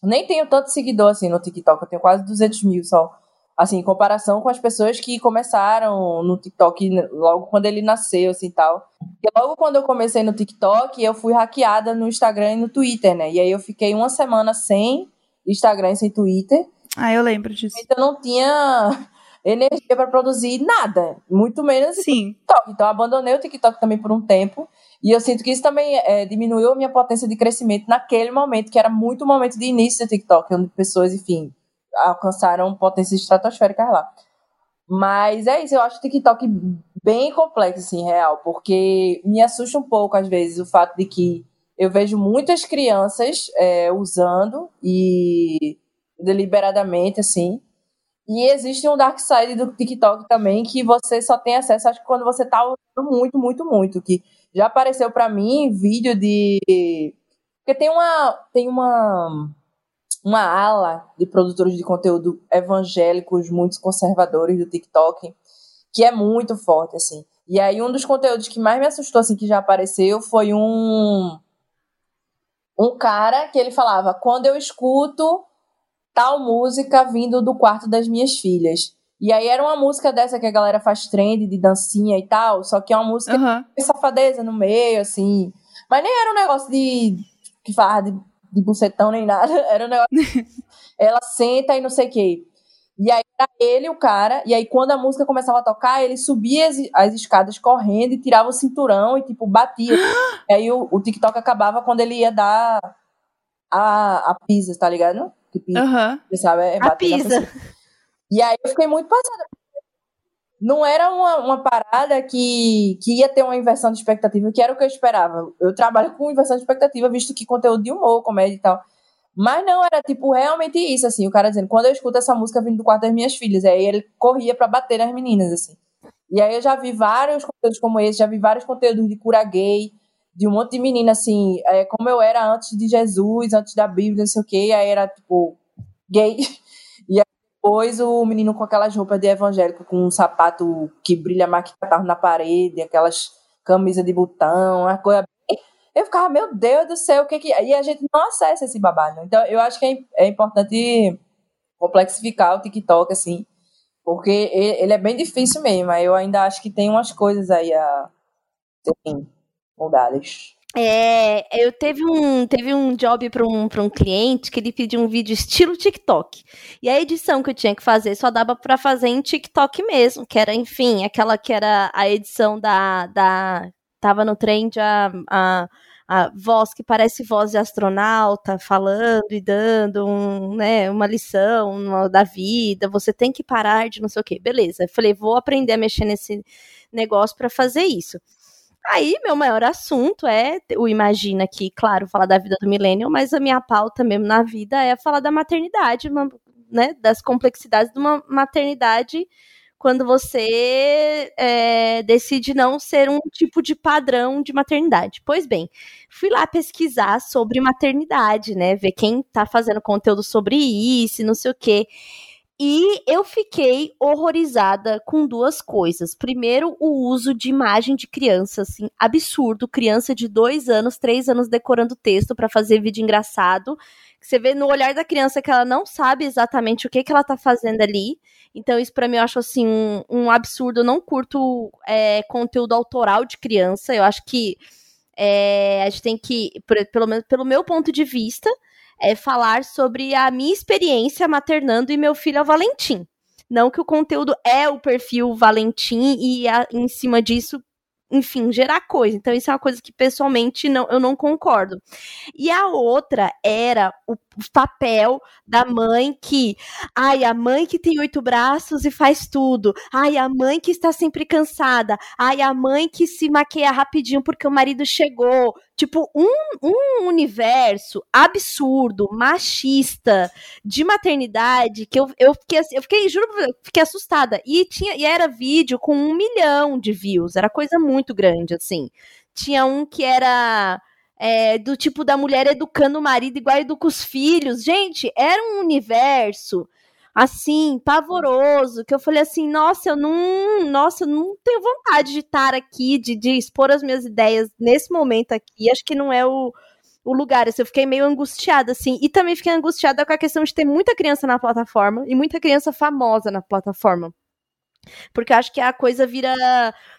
nem tenho tanto seguidor assim no TikTok, eu tenho quase 200 mil só. Assim, em comparação com as pessoas que começaram no TikTok logo quando ele nasceu, assim, tal. E logo quando eu comecei no TikTok, eu fui hackeada no Instagram e no Twitter, né? E aí eu fiquei uma semana sem Instagram e sem Twitter. Ah, eu lembro disso. Então eu não tinha energia para produzir nada, muito menos Sim. TikTok. Então abandonei o TikTok também por um tempo. E eu sinto que isso também é, diminuiu a minha potência de crescimento naquele momento, que era muito o momento de início do TikTok, onde pessoas, enfim, alcançaram potências estratosféricas lá. Mas é isso, eu acho o TikTok bem complexo, assim, real, porque me assusta um pouco, às vezes, o fato de que eu vejo muitas crianças é, usando e deliberadamente, assim, e existe um dark side do TikTok também que você só tem acesso, acho que quando você tá usando muito, muito, muito, que já apareceu para mim vídeo de. Porque tem uma. Tem uma. Uma ala de produtores de conteúdo evangélicos, muito conservadores do TikTok, que é muito forte, assim. E aí, um dos conteúdos que mais me assustou, assim, que já apareceu, foi um. Um cara que ele falava: quando eu escuto tal música vindo do quarto das minhas filhas. E aí era uma música dessa que a galera faz trend de dancinha e tal, só que é uma música uhum. de safadeza no meio, assim. Mas nem era um negócio de. que faz de, de bucetão nem nada. Era um negócio. ela senta e não sei o quê. E aí era ele, o cara, e aí quando a música começava a tocar, ele subia as, as escadas correndo e tirava o cinturão e, tipo, batia. e aí o, o TikTok acabava quando ele ia dar a, a pisa, tá ligado? Que pisa, uhum. sabe? É a pisa. E aí eu fiquei muito passada. Não era uma, uma parada que, que ia ter uma inversão de expectativa, que era o que eu esperava. Eu trabalho com inversão de expectativa, visto que conteúdo de humor, comédia e tal. Mas não, era tipo realmente isso, assim. O cara dizendo, quando eu escuto essa música vindo do quarto das minhas filhas, aí ele corria para bater nas meninas, assim. E aí eu já vi vários conteúdos como esse, já vi vários conteúdos de cura gay, de um monte de menina, assim, é, como eu era antes de Jesus, antes da Bíblia, não sei o quê, aí era, tipo, gay. Depois o menino com aquelas roupas de evangélico, com um sapato que brilha mais que catarro na parede, aquelas camisas de botão, uma coisa eu ficava, meu Deus do céu, o que que. E a gente não acessa esse babado. Então, eu acho que é, é importante complexificar o TikTok, assim, porque ele é bem difícil mesmo. Eu ainda acho que tem umas coisas aí a serem mudadas. É, eu teve um, teve um job para um, um cliente que ele pediu um vídeo estilo TikTok. E a edição que eu tinha que fazer só dava para fazer em TikTok mesmo, que era, enfim, aquela que era a edição da. da tava no trend a, a, a voz que parece voz de astronauta, falando e dando um, né, uma lição uma, da vida, você tem que parar de não sei o que. Beleza. Eu falei, vou aprender a mexer nesse negócio para fazer isso. Aí, meu maior assunto é o Imagina aqui, claro, falar da vida do milênio, mas a minha pauta mesmo na vida é falar da maternidade, uma, né, das complexidades de uma maternidade quando você é, decide não ser um tipo de padrão de maternidade. Pois bem, fui lá pesquisar sobre maternidade, né? Ver quem tá fazendo conteúdo sobre isso, não sei o quê. E eu fiquei horrorizada com duas coisas. Primeiro, o uso de imagem de criança, assim, absurdo. Criança de dois anos, três anos decorando texto para fazer vídeo engraçado. Você vê no olhar da criança que ela não sabe exatamente o que, que ela tá fazendo ali. Então, isso para mim eu acho assim um, um, absurdo. Eu não curto é, conteúdo autoral de criança. Eu acho que é, a gente tem que, pelo menos pelo meu ponto de vista, é falar sobre a minha experiência maternando e meu filho é o Valentim. Não que o conteúdo é o perfil Valentim e a, em cima disso enfim, gerar coisa. Então, isso é uma coisa que pessoalmente não, eu não concordo. E a outra era o papel da mãe que, ai, a mãe que tem oito braços e faz tudo, ai, a mãe que está sempre cansada, ai, a mãe que se maquia rapidinho porque o marido chegou. Tipo, um, um universo absurdo, machista, de maternidade, que eu, eu fiquei eu fiquei, juro, fiquei assustada. E, tinha, e era vídeo com um milhão de views, era coisa muito grande, assim. Tinha um que era é, do tipo da mulher educando o marido igual educa os filhos. Gente, era um universo assim, pavoroso, que eu falei assim, nossa, eu não, nossa, eu não tenho vontade de estar aqui, de, de expor as minhas ideias nesse momento aqui. Acho que não é o, o lugar. Assim, eu fiquei meio angustiada, assim. E também fiquei angustiada com a questão de ter muita criança na plataforma e muita criança famosa na plataforma. Porque eu acho que a coisa vira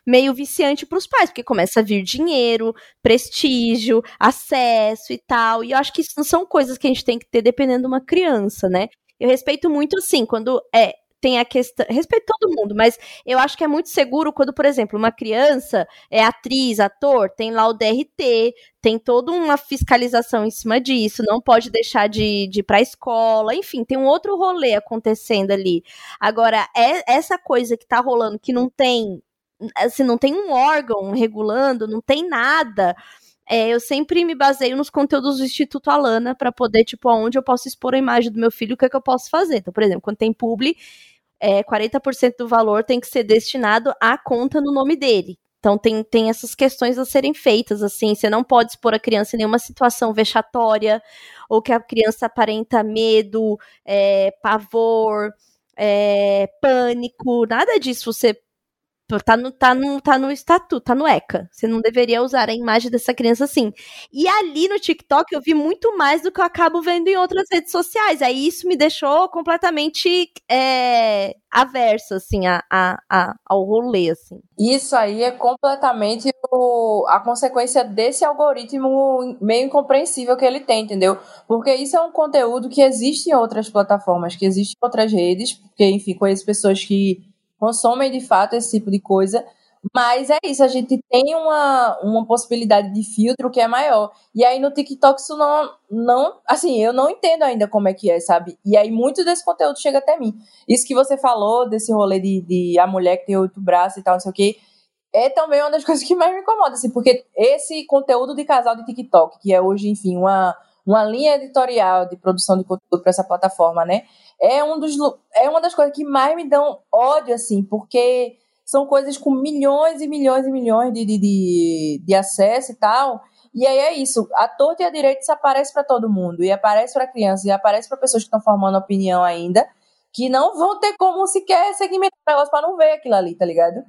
meio viciante para os pais, porque começa a vir dinheiro, prestígio, acesso e tal. E eu acho que isso não são coisas que a gente tem que ter dependendo de uma criança, né? Eu respeito muito, assim, quando é tem a questão. Respeito todo mundo, mas eu acho que é muito seguro quando, por exemplo, uma criança é atriz, ator, tem lá o DRT, tem toda uma fiscalização em cima disso, não pode deixar de, de ir pra escola, enfim, tem um outro rolê acontecendo ali. Agora, é essa coisa que tá rolando que não tem. Assim, não tem um órgão regulando, não tem nada. É, eu sempre me baseio nos conteúdos do Instituto Alana para poder, tipo, aonde eu posso expor a imagem do meu filho, o que é que eu posso fazer. Então, por exemplo, quando tem publi, é, 40% do valor tem que ser destinado à conta no nome dele. Então tem, tem essas questões a serem feitas, assim, você não pode expor a criança em nenhuma situação vexatória, ou que a criança aparenta medo, é, pavor, é, pânico, nada disso você Tá no, tá, no, tá no estatuto, tá no ECA. Você não deveria usar a imagem dessa criança assim. E ali no TikTok eu vi muito mais do que eu acabo vendo em outras redes sociais. Aí isso me deixou completamente é, averso, assim, a, a, a, ao rolê, assim. Isso aí é completamente o, a consequência desse algoritmo meio incompreensível que ele tem, entendeu? Porque isso é um conteúdo que existe em outras plataformas, que existe em outras redes, porque, enfim, conheço pessoas que consomem de fato esse tipo de coisa. Mas é isso, a gente tem uma, uma possibilidade de filtro que é maior. E aí no TikTok isso não, não. Assim, eu não entendo ainda como é que é, sabe? E aí muito desse conteúdo chega até mim. Isso que você falou, desse rolê de, de a mulher que tem oito braços e tal, não sei o quê, é também uma das coisas que mais me incomoda, assim, porque esse conteúdo de casal de TikTok, que é hoje, enfim, uma, uma linha editorial de produção de conteúdo para essa plataforma, né? é, um dos, é uma das coisas que mais me dão ódio, assim, porque são coisas com milhões e milhões e milhões de, de, de, de acesso e tal. E aí é isso, a torta e a direita isso aparece para todo mundo, e aparece para crianças, e aparece para pessoas que estão formando opinião ainda, que não vão ter como sequer segmentar o negócio para não ver aquilo ali, tá ligado?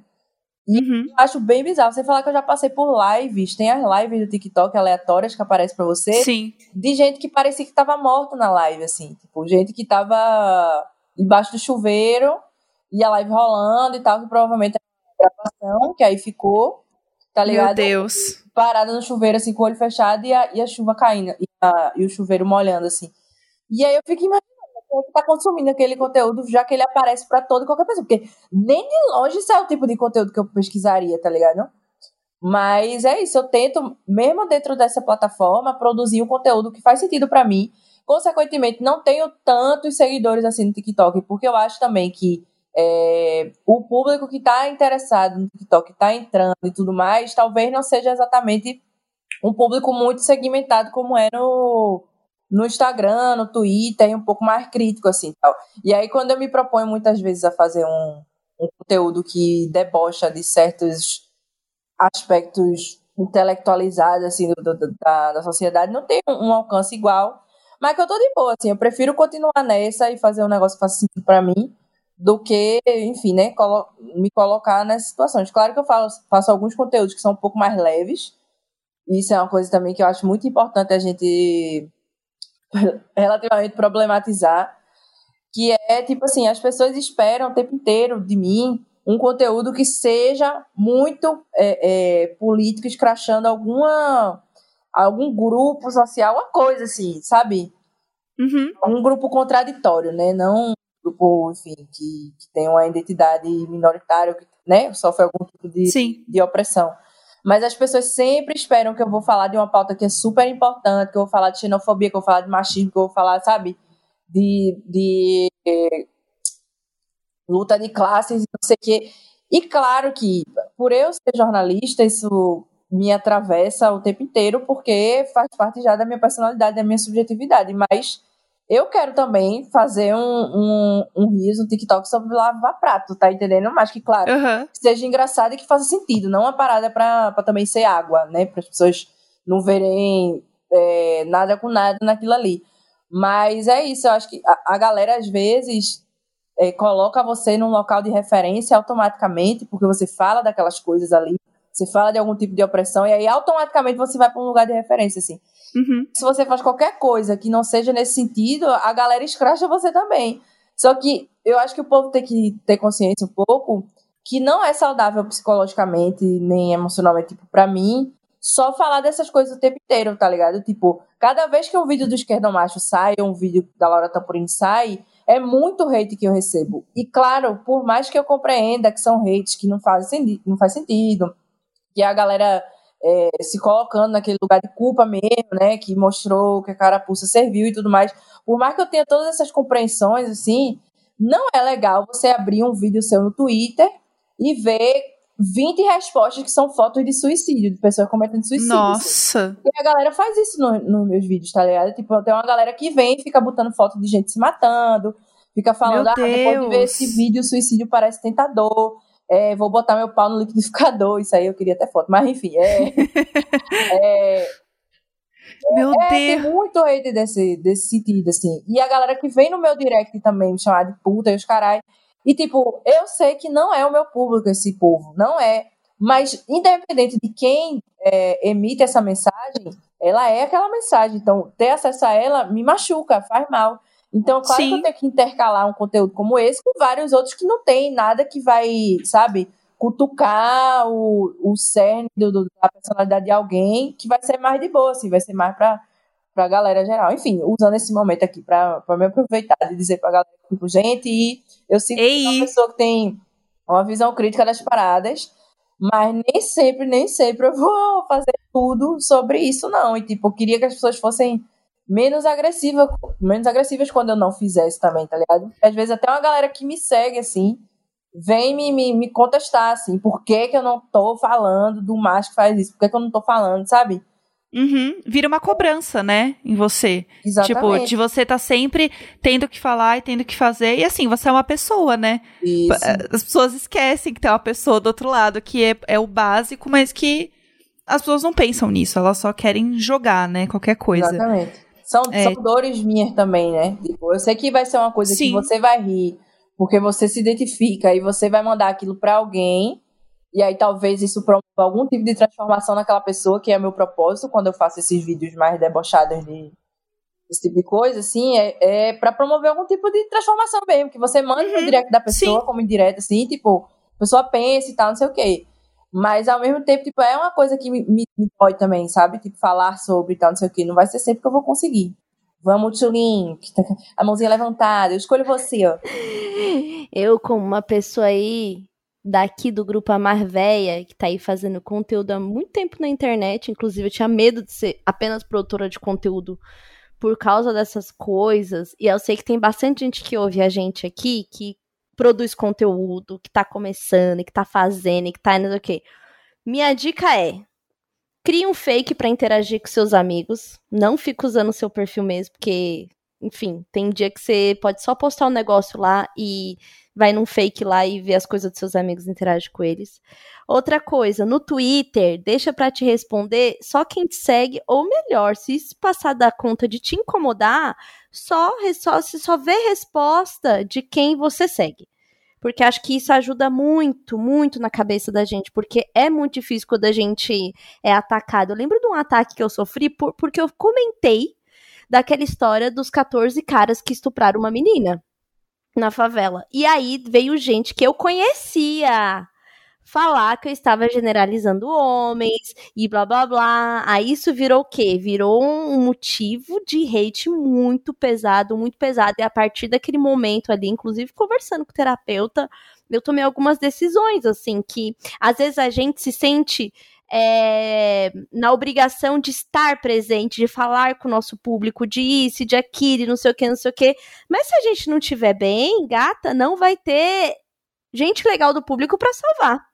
E uhum. eu acho bem bizarro. Você falar que eu já passei por lives, tem as lives do TikTok aleatórias que aparecem para você. Sim. De gente que parecia que tava morta na live, assim. Tipo, gente que tava debaixo do chuveiro e a live rolando e tal, que provavelmente era gravação, que aí ficou, tá ligado? Meu Deus. Parada no chuveiro, assim, com o olho fechado e a, e a chuva caindo, e, a, e o chuveiro molhando, assim. E aí eu fico imaginando que está consumindo aquele conteúdo, já que ele aparece para toda e qualquer pessoa. Porque nem de longe isso é o tipo de conteúdo que eu pesquisaria, tá ligado? Mas é isso, eu tento, mesmo dentro dessa plataforma, produzir um conteúdo que faz sentido para mim. Consequentemente, não tenho tantos seguidores assim no TikTok, porque eu acho também que é, o público que está interessado no TikTok, está entrando e tudo mais, talvez não seja exatamente um público muito segmentado como é no, no Instagram, no Twitter, e um pouco mais crítico, assim, tal. E aí, quando eu me proponho muitas vezes a fazer um, um conteúdo que debocha de certos aspectos intelectualizados, assim, do, do, da, da sociedade, não tem um, alcance igual, mas que eu tô de boa, assim, eu prefiro continuar nessa e fazer um negócio que faça sentido pra mim, do que, enfim, né, colo me colocar nessas situações. Claro que eu faço, faço alguns conteúdos que são um pouco mais leves, isso é uma coisa também que eu acho muito importante a gente relativamente problematizar, que é, tipo assim, as pessoas esperam o tempo inteiro de mim um conteúdo que seja muito é, é, político, escrachando alguma, algum grupo social, uma coisa assim, sabe? Uhum. Um grupo contraditório, né? Não grupo, enfim, que, que tem uma identidade minoritária, que né, sofre algum tipo de, de opressão. Mas as pessoas sempre esperam que eu vou falar de uma pauta que é super importante, que eu vou falar de xenofobia, que eu vou falar de machismo, que eu vou falar, sabe, de, de luta de classes, não sei o quê. E claro que, por eu ser jornalista, isso me atravessa o tempo inteiro, porque faz parte já da minha personalidade, da minha subjetividade. Mas eu quero também fazer um, um, um riso, um TikTok sobre lavar prato, tá entendendo? Mas que, claro, uhum. que seja engraçado e que faça sentido, não uma parada pra, pra também ser água, né? Para as pessoas não verem é, nada com nada naquilo ali. Mas é isso, eu acho que a, a galera às vezes é, coloca você num local de referência automaticamente, porque você fala daquelas coisas ali, você fala de algum tipo de opressão, e aí automaticamente você vai para um lugar de referência, assim. Uhum. Se você faz qualquer coisa que não seja nesse sentido, a galera escracha você também. Só que eu acho que o povo tem que ter consciência um pouco que não é saudável psicologicamente nem emocionalmente, tipo, pra mim, só falar dessas coisas o tempo inteiro, tá ligado? Tipo, cada vez que um vídeo do Esquerdo Macho sai, ou um vídeo da Laura Tamporini sai, é muito hate que eu recebo. E claro, por mais que eu compreenda que são hates que não fazem não faz sentido, que a galera é, se colocando naquele lugar de culpa mesmo, né? Que mostrou que a carapuça serviu e tudo mais. Por mais que eu tenha todas essas compreensões, assim, não é legal você abrir um vídeo seu no Twitter e ver 20 respostas que são fotos de suicídio, de pessoas cometendo suicídio. Nossa! E a galera faz isso nos no meus vídeos, tá ligado? Tipo, tem uma galera que vem e fica botando foto de gente se matando, fica falando, ah, depois de ver esse vídeo, o suicídio parece tentador é, vou botar meu pau no liquidificador, isso aí eu queria até foto, mas enfim, é, é meu é, Deus. Tem muito hate desse, desse sentido, assim. E a galera que vem no meu direct também me chamar de puta e os carai. E, tipo, eu sei que não é o meu público esse povo, não é. Mas, independente de quem é, emite essa mensagem, ela é aquela mensagem. Então, ter acesso a ela me machuca, faz mal. Então, claro Sim. que eu tenho que intercalar um conteúdo como esse com vários outros que não tem nada que vai, sabe, cutucar o, o cerne do, do, da personalidade de alguém, que vai ser mais de boa, assim, vai ser mais pra, pra galera geral. Enfim, usando esse momento aqui pra, pra me aproveitar de dizer pra galera, tipo, gente, eu sinto que sou uma pessoa que tem uma visão crítica das paradas, mas nem sempre, nem sempre eu vou fazer tudo sobre isso, não. E, tipo, eu queria que as pessoas fossem menos agressiva, menos agressivas quando eu não fizesse também, tá ligado? Às vezes até uma galera que me segue, assim, vem me, me, me contestar, assim, por que que eu não tô falando do macho que faz isso? Por que que eu não tô falando, sabe? Uhum. Vira uma cobrança, né, em você. Exatamente. Tipo, de você tá sempre tendo que falar e tendo que fazer. E assim, você é uma pessoa, né? Isso. As pessoas esquecem que tem uma pessoa do outro lado, que é, é o básico, mas que as pessoas não pensam nisso, elas só querem jogar, né? Qualquer coisa. Exatamente. São, é. são dores minhas também, né? Tipo, eu sei que vai ser uma coisa Sim. que você vai rir, porque você se identifica e você vai mandar aquilo para alguém, e aí talvez isso promova algum tipo de transformação naquela pessoa, que é meu propósito quando eu faço esses vídeos mais debochados de esse tipo de coisa, assim, é, é para promover algum tipo de transformação mesmo, que você manda uhum. no direct da pessoa, Sim. como indireto, assim, tipo, a pessoa pensa e tal, não sei o quê. Mas ao mesmo tempo, tipo, é uma coisa que me, me, me dói também, sabe? Tipo, falar sobre tal, não sei o que. Não vai ser sempre que eu vou conseguir. Vamos, Tchulin, tá a mãozinha levantada. Eu escolho você, ó. Eu, como uma pessoa aí daqui do grupo Amar Véia, que tá aí fazendo conteúdo há muito tempo na internet. Inclusive, eu tinha medo de ser apenas produtora de conteúdo por causa dessas coisas. E eu sei que tem bastante gente que ouve a gente aqui que produz conteúdo, que tá começando, que tá fazendo, que tá sei o quê. Minha dica é: crie um fake para interagir com seus amigos. Não fica usando o seu perfil mesmo, porque, enfim, tem dia que você pode só postar um negócio lá e vai num fake lá e vê as coisas dos seus amigos, interage com eles. Outra coisa, no Twitter, deixa para te responder só quem te segue, ou melhor, se isso passar da conta de te incomodar, só, só, só vê resposta de quem você segue. Porque acho que isso ajuda muito, muito na cabeça da gente, porque é muito difícil quando a gente é atacado. Eu lembro de um ataque que eu sofri por, porque eu comentei daquela história dos 14 caras que estupraram uma menina na favela. E aí veio gente que eu conhecia falar que eu estava generalizando homens e blá blá blá. Aí isso virou o quê? Virou um motivo de hate muito pesado, muito pesado. E a partir daquele momento ali, inclusive conversando com o terapeuta, eu tomei algumas decisões, assim, que às vezes a gente se sente é, na obrigação de estar presente, de falar com o nosso público, de isso, de aquilo, não sei o que, não sei o que. Mas se a gente não tiver bem, gata, não vai ter gente legal do público para salvar.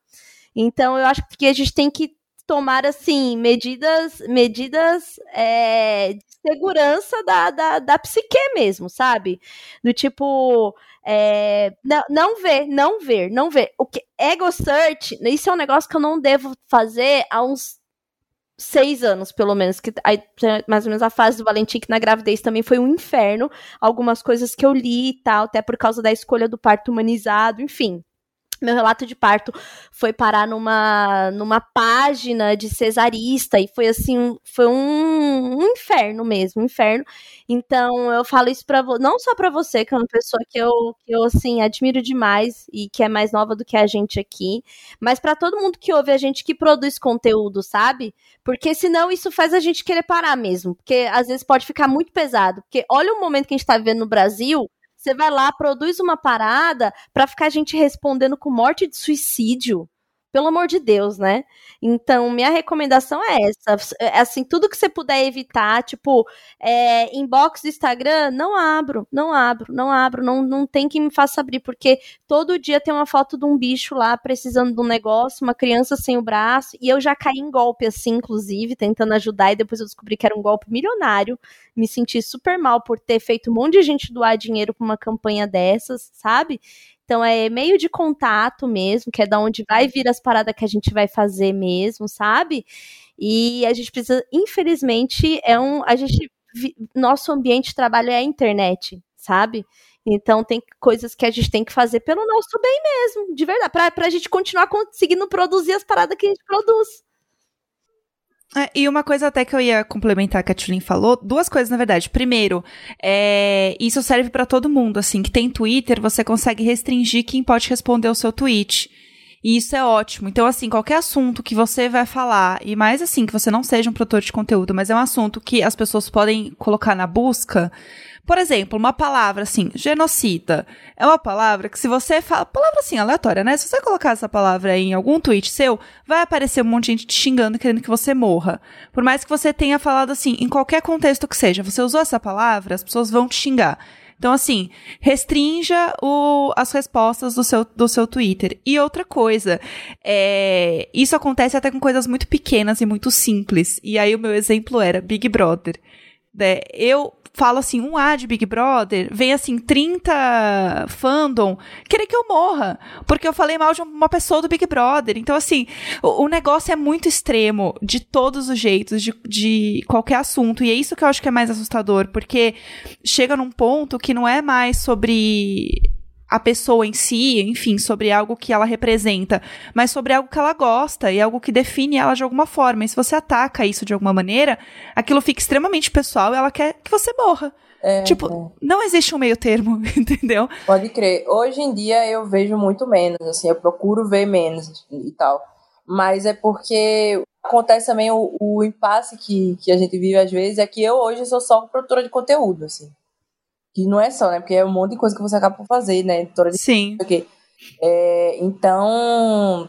Então eu acho que a gente tem que tomar assim medidas medidas é, de segurança da, da, da psique mesmo, sabe? Do tipo é, não, não ver, não ver, não ver. O que ego search, isso é um negócio que eu não devo fazer há uns seis anos, pelo menos, que aí, mais ou menos a fase do Valentim, que na gravidez também foi um inferno. Algumas coisas que eu li e tal, até por causa da escolha do parto humanizado, enfim meu relato de parto foi parar numa, numa página de cesarista e foi assim, foi um, um inferno mesmo, um inferno. Então eu falo isso para não só para você, que é uma pessoa que eu, que eu assim admiro demais e que é mais nova do que a gente aqui, mas para todo mundo que ouve a gente que produz conteúdo, sabe? Porque senão isso faz a gente querer parar mesmo, porque às vezes pode ficar muito pesado, porque olha o momento que a gente tá vivendo no Brasil, você vai lá, produz uma parada para ficar a gente respondendo com morte de suicídio. Pelo amor de Deus, né? Então, minha recomendação é essa. É, assim, tudo que você puder evitar, tipo, é, inbox do Instagram, não abro, não abro, não abro, não, não tem que me faça abrir, porque todo dia tem uma foto de um bicho lá precisando de um negócio, uma criança sem o braço, e eu já caí em golpe assim, inclusive, tentando ajudar, e depois eu descobri que era um golpe milionário. Me senti super mal por ter feito um monte de gente doar dinheiro pra uma campanha dessas, sabe? Então é meio de contato mesmo, que é da onde vai vir as paradas que a gente vai fazer mesmo, sabe? E a gente precisa, infelizmente, é um. A gente. Nosso ambiente de trabalho é a internet, sabe? Então tem coisas que a gente tem que fazer pelo nosso bem mesmo, de verdade, pra, pra gente continuar conseguindo produzir as paradas que a gente produz. É, e uma coisa até que eu ia complementar que a Tulin falou, duas coisas na verdade. Primeiro, é, isso serve para todo mundo, assim, que tem Twitter, você consegue restringir quem pode responder o seu tweet. E isso é ótimo. Então, assim, qualquer assunto que você vai falar, e mais assim, que você não seja um produtor de conteúdo, mas é um assunto que as pessoas podem colocar na busca, por exemplo, uma palavra assim, genocida, é uma palavra que se você fala, palavra assim, aleatória, né? Se você colocar essa palavra em algum tweet seu, vai aparecer um monte de gente te xingando, querendo que você morra. Por mais que você tenha falado assim, em qualquer contexto que seja, você usou essa palavra, as pessoas vão te xingar. Então, assim, restrinja o, as respostas do seu, do seu Twitter. E outra coisa, é, isso acontece até com coisas muito pequenas e muito simples. E aí o meu exemplo era Big Brother. É, eu falo assim, um A de Big Brother, vem assim, 30 fandom, querer que eu morra, porque eu falei mal de uma pessoa do Big Brother. Então, assim, o, o negócio é muito extremo, de todos os jeitos, de, de qualquer assunto. E é isso que eu acho que é mais assustador, porque chega num ponto que não é mais sobre a pessoa em si, enfim, sobre algo que ela representa, mas sobre algo que ela gosta e algo que define ela de alguma forma. E se você ataca isso de alguma maneira, aquilo fica extremamente pessoal e ela quer que você morra. É, tipo, é. não existe um meio termo, entendeu? Pode crer. Hoje em dia eu vejo muito menos, assim, eu procuro ver menos e tal. Mas é porque acontece também o, o impasse que, que a gente vive às vezes, é que eu hoje sou só produtora de conteúdo, assim. Que não é só, né? Porque é um monte de coisa que você acaba por fazer, né? Editora de Sim. Porque É, então,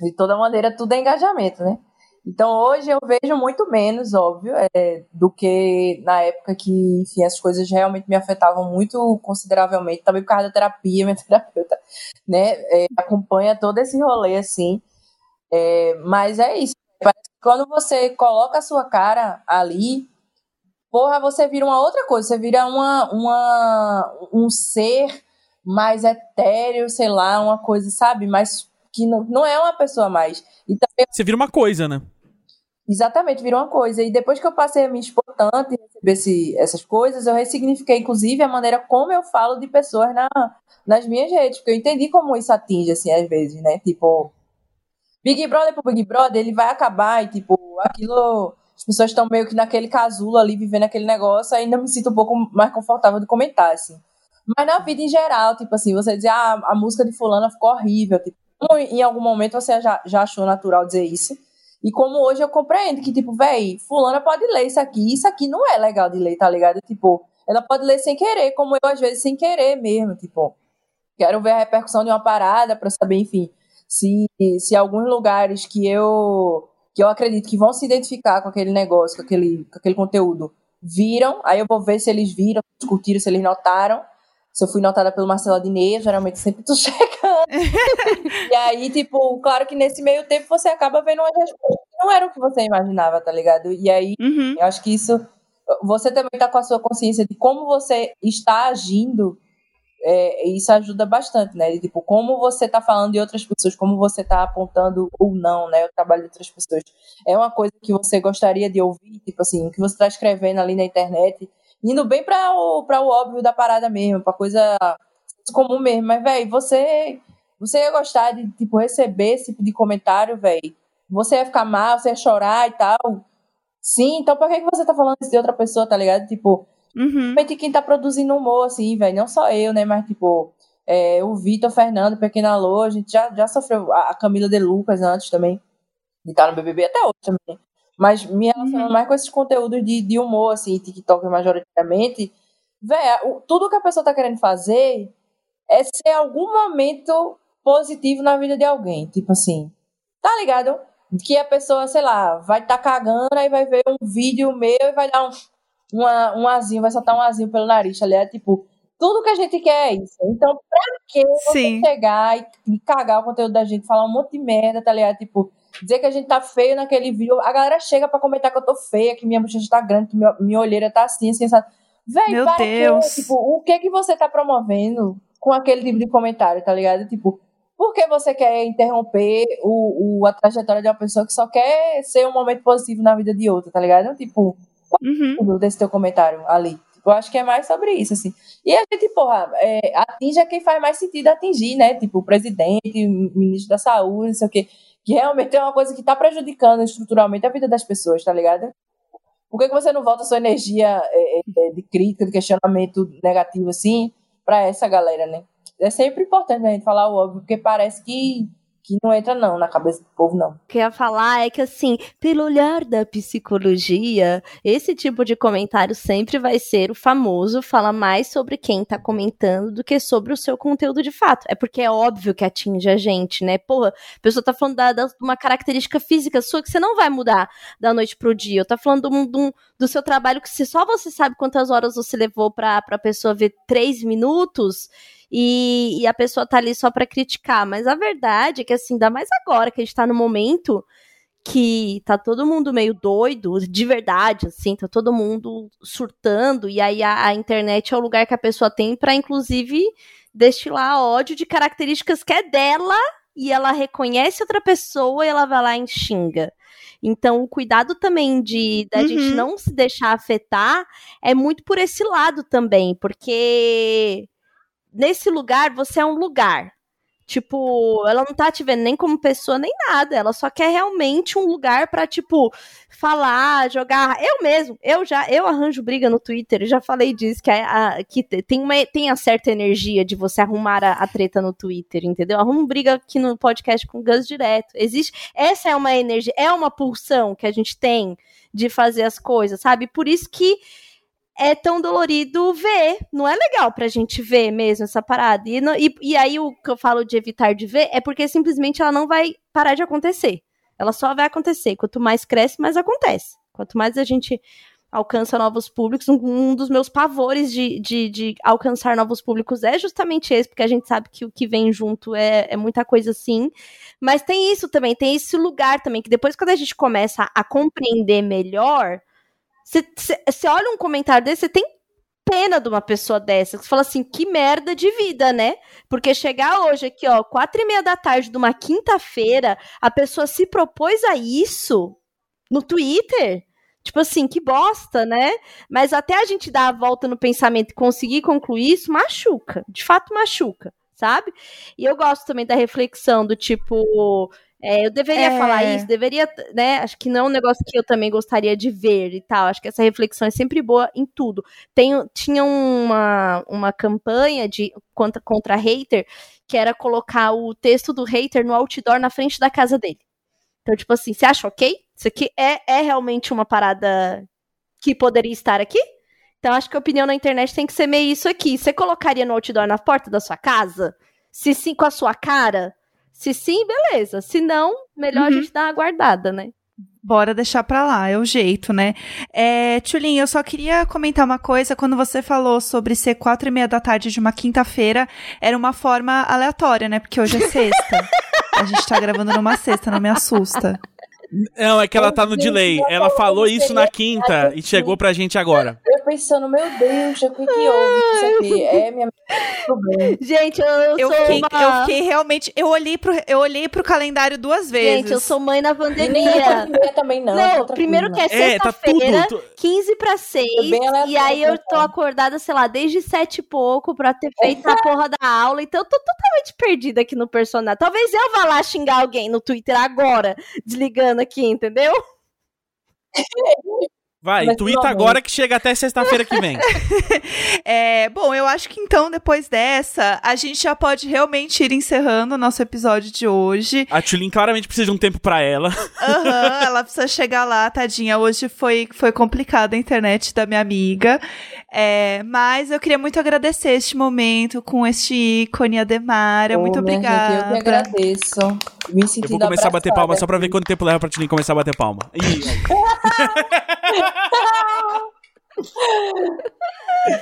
de toda maneira, tudo é engajamento, né? Então hoje eu vejo muito menos, óbvio, é, do que na época que, enfim, essas coisas realmente me afetavam muito consideravelmente, também por causa da terapia, minha terapeuta, né, é, acompanha todo esse rolê, assim, é, mas é isso, quando você coloca a sua cara ali, porra, você vira uma outra coisa, você vira uma, uma, um ser mais etéreo, sei lá, uma coisa, sabe, mais que não, não é uma pessoa mais. E também... Você vira uma coisa, né? Exatamente, virou uma coisa. E depois que eu passei a me expor tanto e receber esse, essas coisas, eu ressignifiquei, inclusive, a maneira como eu falo de pessoas na, nas minhas redes. Porque eu entendi como isso atinge, assim, às vezes, né? Tipo, Big Brother pro Big Brother, ele vai acabar e, tipo, aquilo. As pessoas estão meio que naquele casulo ali, vivendo aquele negócio, ainda me sinto um pouco mais confortável de comentar, assim. Mas na vida em geral, tipo assim, você dizer, ah, a música de fulana ficou horrível, tipo, em algum momento você já, já achou natural dizer isso. E como hoje eu compreendo que, tipo, véi, fulana pode ler isso aqui, isso aqui não é legal de ler, tá ligado? Tipo, ela pode ler sem querer, como eu às vezes sem querer mesmo, tipo, quero ver a repercussão de uma parada para saber, enfim, se, se alguns lugares que eu que eu acredito que vão se identificar com aquele negócio, com aquele, com aquele conteúdo, viram, aí eu vou ver se eles viram, se curtiram, se eles notaram, se eu fui notada pelo Marcelo Adnet, geralmente sempre tô checando. e aí, tipo, claro que nesse meio tempo você acaba vendo umas respostas que não era o que você imaginava, tá ligado? E aí, uhum. eu acho que isso. Você também tá com a sua consciência de como você está agindo. É, isso ajuda bastante, né? tipo, como você tá falando de outras pessoas, como você tá apontando ou não, né? O trabalho de outras pessoas. É uma coisa que você gostaria de ouvir, tipo assim, o que você tá escrevendo ali na internet indo bem para o, pra o óbvio da parada mesmo, pra coisa comum mesmo. Mas, velho, você, você ia gostar de, tipo, receber esse tipo de comentário, velho? Você ia ficar mal, você ia chorar e tal? Sim, então por que, que você tá falando isso de outra pessoa, tá ligado? Tipo, uhum. quem tá produzindo humor, assim, velho, não só eu, né, mas, tipo, é, o Vitor, Fernando, Pequena Lô, a gente já, já sofreu, a Camila de Lucas antes também, de estar no BBB até hoje também. Mas me relacionando uhum. mais com esses conteúdos de, de humor, assim, TikTok majoritariamente, velho, tudo que a pessoa tá querendo fazer é ser algum momento positivo na vida de alguém. Tipo assim, tá ligado? Que a pessoa, sei lá, vai estar tá cagando, aí vai ver um vídeo meu e vai dar um, uma, um azinho, vai soltar um azinho pelo nariz, tá ligado? Tipo, tudo que a gente quer é isso. Então, pra que você chegar e, e cagar o conteúdo da gente, falar um monte de merda, tá ligado? Tipo, dizer que a gente tá feio naquele vídeo. A galera chega para comentar que eu tô feia, que minha bochecha tá grande, que minha, minha olheira tá assim, assim, sabe? Véi, para Deus. Que, tipo, o que que você tá promovendo com aquele tipo de comentário, tá ligado? Tipo, por que você quer interromper o, o, a trajetória de uma pessoa que só quer ser um momento positivo na vida de outra, tá ligado? Tipo, uhum. desse teu comentário ali. Eu acho que é mais sobre isso, assim. E a gente, porra, é, atinge quem faz mais sentido atingir, né? Tipo, o presidente, o ministro da saúde, não sei o quê que realmente é uma coisa que está prejudicando estruturalmente a vida das pessoas, tá ligado? Por que, que você não volta a sua energia é, é, de crítica, de questionamento negativo, assim, para essa galera, né? É sempre importante a gente falar o óbvio, porque parece que que não entra não na cabeça do povo não. O que eu ia falar é que assim, pelo olhar da psicologia, esse tipo de comentário sempre vai ser o famoso fala mais sobre quem tá comentando do que sobre o seu conteúdo de fato. É porque é óbvio que atinge a gente, né? Porra, a pessoa tá falando da uma característica física sua que você não vai mudar da noite pro dia. Eu tá falando do, do, do seu trabalho que se só você sabe quantas horas você levou pra, pra pessoa ver três minutos e, e a pessoa tá ali só para criticar. Mas a verdade é que, assim, ainda mais agora que a gente tá no momento que tá todo mundo meio doido, de verdade, assim, tá todo mundo surtando, e aí a, a internet é o lugar que a pessoa tem para inclusive, destilar ódio de características que é dela, e ela reconhece outra pessoa e ela vai lá e xinga. Então, o cuidado também de da uhum. gente não se deixar afetar é muito por esse lado também, porque nesse lugar você é um lugar. Tipo, ela não tá te vendo nem como pessoa nem nada, ela só quer realmente um lugar para tipo falar, jogar. Eu mesmo, eu já, eu arranjo briga no Twitter, já falei disso que, a, a, que tem uma tem a certa energia de você arrumar a, a, treta no Twitter, entendeu? Arrumo briga aqui no podcast com o Gus direto. Existe, essa é uma energia, é uma pulsão que a gente tem de fazer as coisas, sabe? Por isso que é tão dolorido ver. Não é legal pra gente ver mesmo essa parada. E, e, e, aí o que eu falo de evitar de ver é porque simplesmente ela não vai parar de acontecer. Ela só vai acontecer. Quanto mais cresce, mais acontece. Quanto mais a gente alcança novos públicos, um, um dos meus pavores de, de, de, alcançar novos públicos é justamente esse, porque a gente sabe que o que vem junto é, é muita coisa assim. Mas tem isso também, tem esse lugar também, que depois quando a gente começa a compreender melhor você olha um comentário desse, você tem pena de uma pessoa dessa. Você fala assim, que merda de vida, né? Porque chegar hoje aqui, ó, quatro e meia da tarde de uma quinta-feira, a pessoa se propôs a isso no Twitter. Tipo assim, que bosta, né? Mas até a gente dar a volta no pensamento e conseguir concluir isso, machuca. De fato, machuca, sabe? E eu gosto também da reflexão do tipo, é, eu deveria é... falar isso, deveria, né? Acho que não é um negócio que eu também gostaria de ver e tal. Acho que essa reflexão é sempre boa em tudo. Tem, tinha uma, uma campanha de contra, contra hater que era colocar o texto do hater no outdoor na frente da casa dele. Então, tipo assim, você acha ok? Isso aqui é, é realmente uma parada que poderia estar aqui? Então, acho que a opinião na internet tem que ser meio isso aqui. Você colocaria no outdoor na porta da sua casa? Se sim, com a sua cara? Se sim, beleza. Se não, melhor uhum. a gente dar uma guardada, né? Bora deixar pra lá, é o jeito, né? É, Tchulin, eu só queria comentar uma coisa. Quando você falou sobre ser quatro e meia da tarde de uma quinta-feira, era uma forma aleatória, né? Porque hoje é sexta. a gente tá gravando numa sexta, não me assusta. Não, é que ela tá no delay. Ela falou isso na quinta e chegou pra gente agora. Eu pensando, meu Deus, o que, que houve isso aqui? É minha. Gente, eu, eu, eu sou fiquei, uma... eu fiquei realmente. Eu olhei, pro, eu olhei pro calendário duas vezes. Gente, eu sou mãe na pandemia. Também não. Não, primeiro que é, é tá sexta-feira, tá 15 pra 6. e aí eu tô acordada, sei lá, desde sete e pouco pra ter feito a porra da aula. Então eu tô totalmente perdida aqui no personagem. Talvez eu vá lá xingar alguém no Twitter agora, desligando aqui, entendeu? Vai, Mas tweeta agora que chega até sexta-feira que vem. é, bom, eu acho que então, depois dessa, a gente já pode realmente ir encerrando o nosso episódio de hoje. A Tulin claramente precisa de um tempo para ela. Aham, uhum, ela precisa chegar lá, tadinha. Hoje foi, foi complicado a internet da minha amiga. É, mas eu queria muito agradecer este momento com este ícone, Ademara. Oh, muito obrigada. Gente, eu que agradeço. Me eu vou começar a bater palma só pra ver quanto tempo leva pra Tulin começar a bater palma. Ih,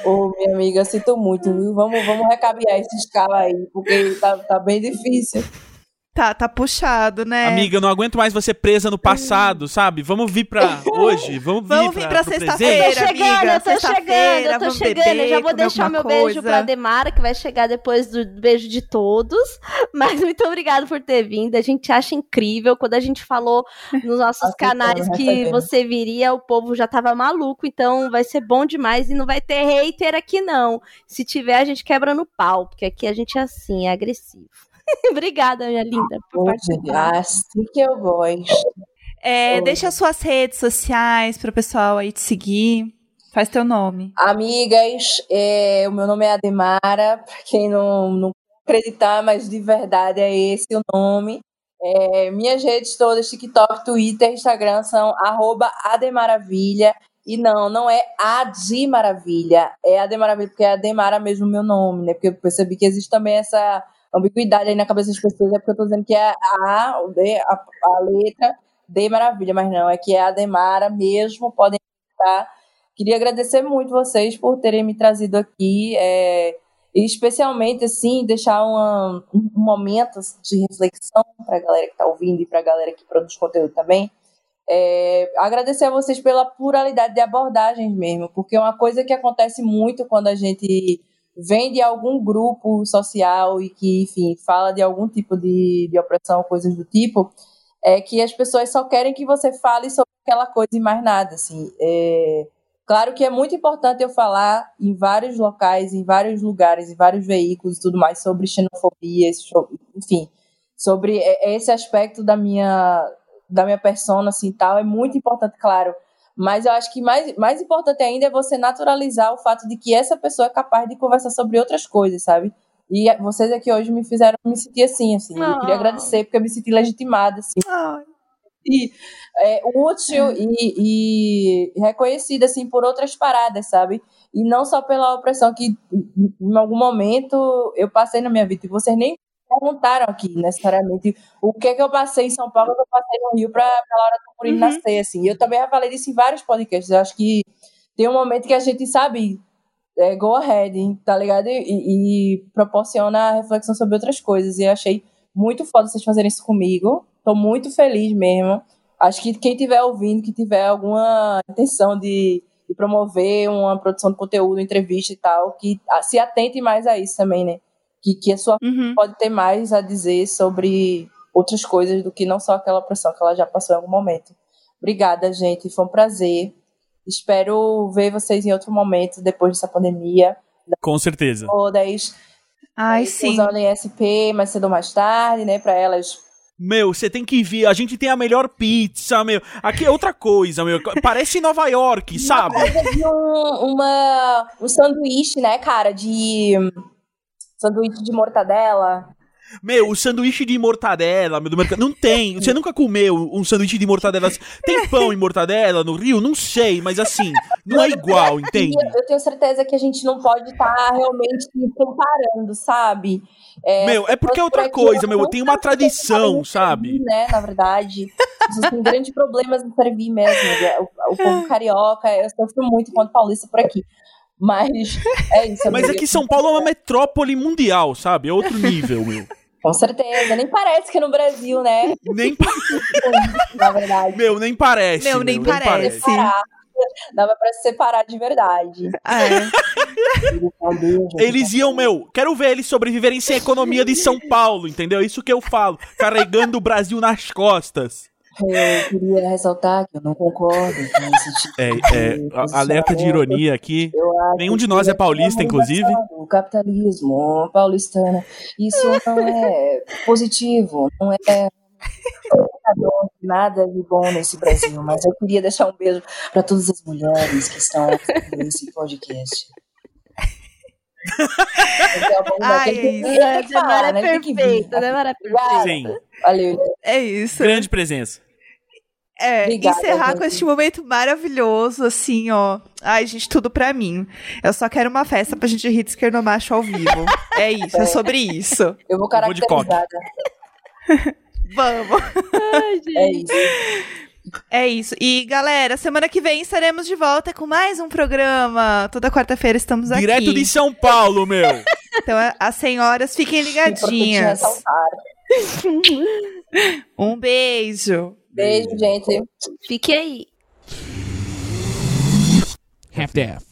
Ô, minha amiga, sinto muito, viu? Vamos, vamos recabear esse escala aí, porque tá, tá bem difícil. Tá, tá puxado, né? Amiga, eu não aguento mais você presa no passado, sabe? Vamos vir pra hoje, vamos vir vamos vir pra, pra sexta-feira, amiga. Eu tô chegando, eu tô chegando. Eu já vou deixar meu coisa. beijo pra Demara, que vai chegar depois do beijo de todos. Mas muito obrigada por ter vindo. A gente acha incrível. Quando a gente falou nos nossos canais que você viria, o povo já tava maluco. Então vai ser bom demais e não vai ter hater aqui, não. Se tiver, a gente quebra no pau, porque aqui a gente é assim, é agressivo. Obrigada, minha linda, por participar. Assim que eu gosto. É, deixa suas redes sociais para o pessoal aí te seguir. Faz teu nome. Amigas, é, o meu nome é Ademara, para quem não, não acreditar, mas de verdade é esse o nome. É, minhas redes todas, TikTok, Twitter, Instagram, são arroba Ademaravilha. E não, não é a de Maravilha, é a de Maravilha, porque é a Demara mesmo o meu nome, né? Porque eu percebi que existe também essa ambiguidade aí na cabeça das pessoas, é porque eu tô dizendo que é a, o D, a, a letra D Maravilha, mas não, é que é a Demara mesmo, podem estar. Queria agradecer muito vocês por terem me trazido aqui, é, e especialmente, assim, deixar uma, um momento de reflexão para a galera que está ouvindo e para a galera que produz conteúdo também. É, agradecer a vocês pela pluralidade de abordagens mesmo, porque é uma coisa que acontece muito quando a gente vem de algum grupo social e que, enfim, fala de algum tipo de, de opressão, coisas do tipo, é que as pessoas só querem que você fale sobre aquela coisa e mais nada, assim. É, claro que é muito importante eu falar em vários locais, em vários lugares, em vários veículos e tudo mais sobre xenofobia, enfim, sobre esse aspecto da minha da minha persona, assim, tal, é muito importante, claro, mas eu acho que mais, mais importante ainda é você naturalizar o fato de que essa pessoa é capaz de conversar sobre outras coisas, sabe? E vocês aqui hoje me fizeram me sentir assim, assim. Eu queria ah. agradecer porque eu me senti legitimada, assim. é, útil é. E, e reconhecida, assim, por outras paradas, sabe? E não só pela opressão que em algum momento eu passei na minha vida. E vocês nem perguntaram aqui, necessariamente, o que é que eu passei em São Paulo, que eu passei no Rio para a Laura Tucurini uhum. nascer, assim. Eu também já falei disso em vários podcasts. Eu acho que tem um momento que a gente sabe é, go ahead, tá ligado? E, e, proporciona reflexão sobre outras coisas. E eu achei muito foda vocês fazerem isso comigo. Tô muito feliz mesmo. Acho que quem estiver ouvindo, que tiver alguma intenção de, de, promover uma produção de conteúdo, entrevista e tal, que se atente mais a isso também, né? Que, que a sua uhum. pode ter mais a dizer sobre outras coisas do que não só aquela pressão que ela já passou em algum momento. Obrigada, gente. Foi um prazer. Espero ver vocês em outro momento depois dessa pandemia. Com certeza. Todas. Ai, sim. Usando ESP mais cedo ou mais tarde, né? Para elas meu, você tem que vir. A gente tem a melhor pizza, meu. Aqui é outra coisa, meu. Parece Nova York, sabe? Um, uma, um sanduíche, né, cara, de. Sanduíche de mortadela. Meu, o sanduíche de mortadela meu, do mercado. Não tem. Você nunca comeu um sanduíche de mortadela? Tem pão e mortadela no Rio? Não sei, mas assim, não é igual, entende? Eu tenho certeza que a gente não pode estar tá realmente comparando, sabe? É, meu, é porque é outra coisa, meu. Tem uma tradição, sabe? né, na verdade. Vocês têm grandes problemas em servir mesmo. Né? O, o povo carioca, eu sofro muito enquanto paulista por aqui. Mas é isso. Mas aqui São Paulo é uma metrópole mundial, sabe? É outro nível, meu. Com certeza, nem parece que é no Brasil, né? Nem Na verdade. Meu, nem parece. Meu, nem, meu, parece. nem parece. Dava pra se separar de verdade. É. eles iam, meu, quero ver eles sobreviverem sem a economia de São Paulo, entendeu? Isso que eu falo. Carregando o Brasil nas costas. Eu queria ressaltar que eu não concordo com esse tipo é, é, alerta de ironia aqui. Nenhum de nós é paulista, inclusive. O capitalismo paulistano. Isso não é positivo, não é nada de bom nesse Brasil, mas eu queria deixar um beijo para todas as mulheres que estão nesse podcast. Ai, é Demara é perfeita, Demara é perfeita. Sim. Valeu. É isso. Grande presença. É, Obrigada, encerrar gente. com este momento maravilhoso, assim, ó. Ai, gente, tudo pra mim. Eu só quero uma festa pra gente rir de esquerdomacho ao vivo. É isso, é, é sobre isso. Eu vou caracterizada. Vamos. Ai, é isso. É isso. E, galera, semana que vem estaremos de volta com mais um programa. Toda quarta-feira estamos aqui. Direto de São Paulo, meu. Então, as senhoras, fiquem ligadinhas. um beijo. Beijo, gente. Fique aí. Half-Death.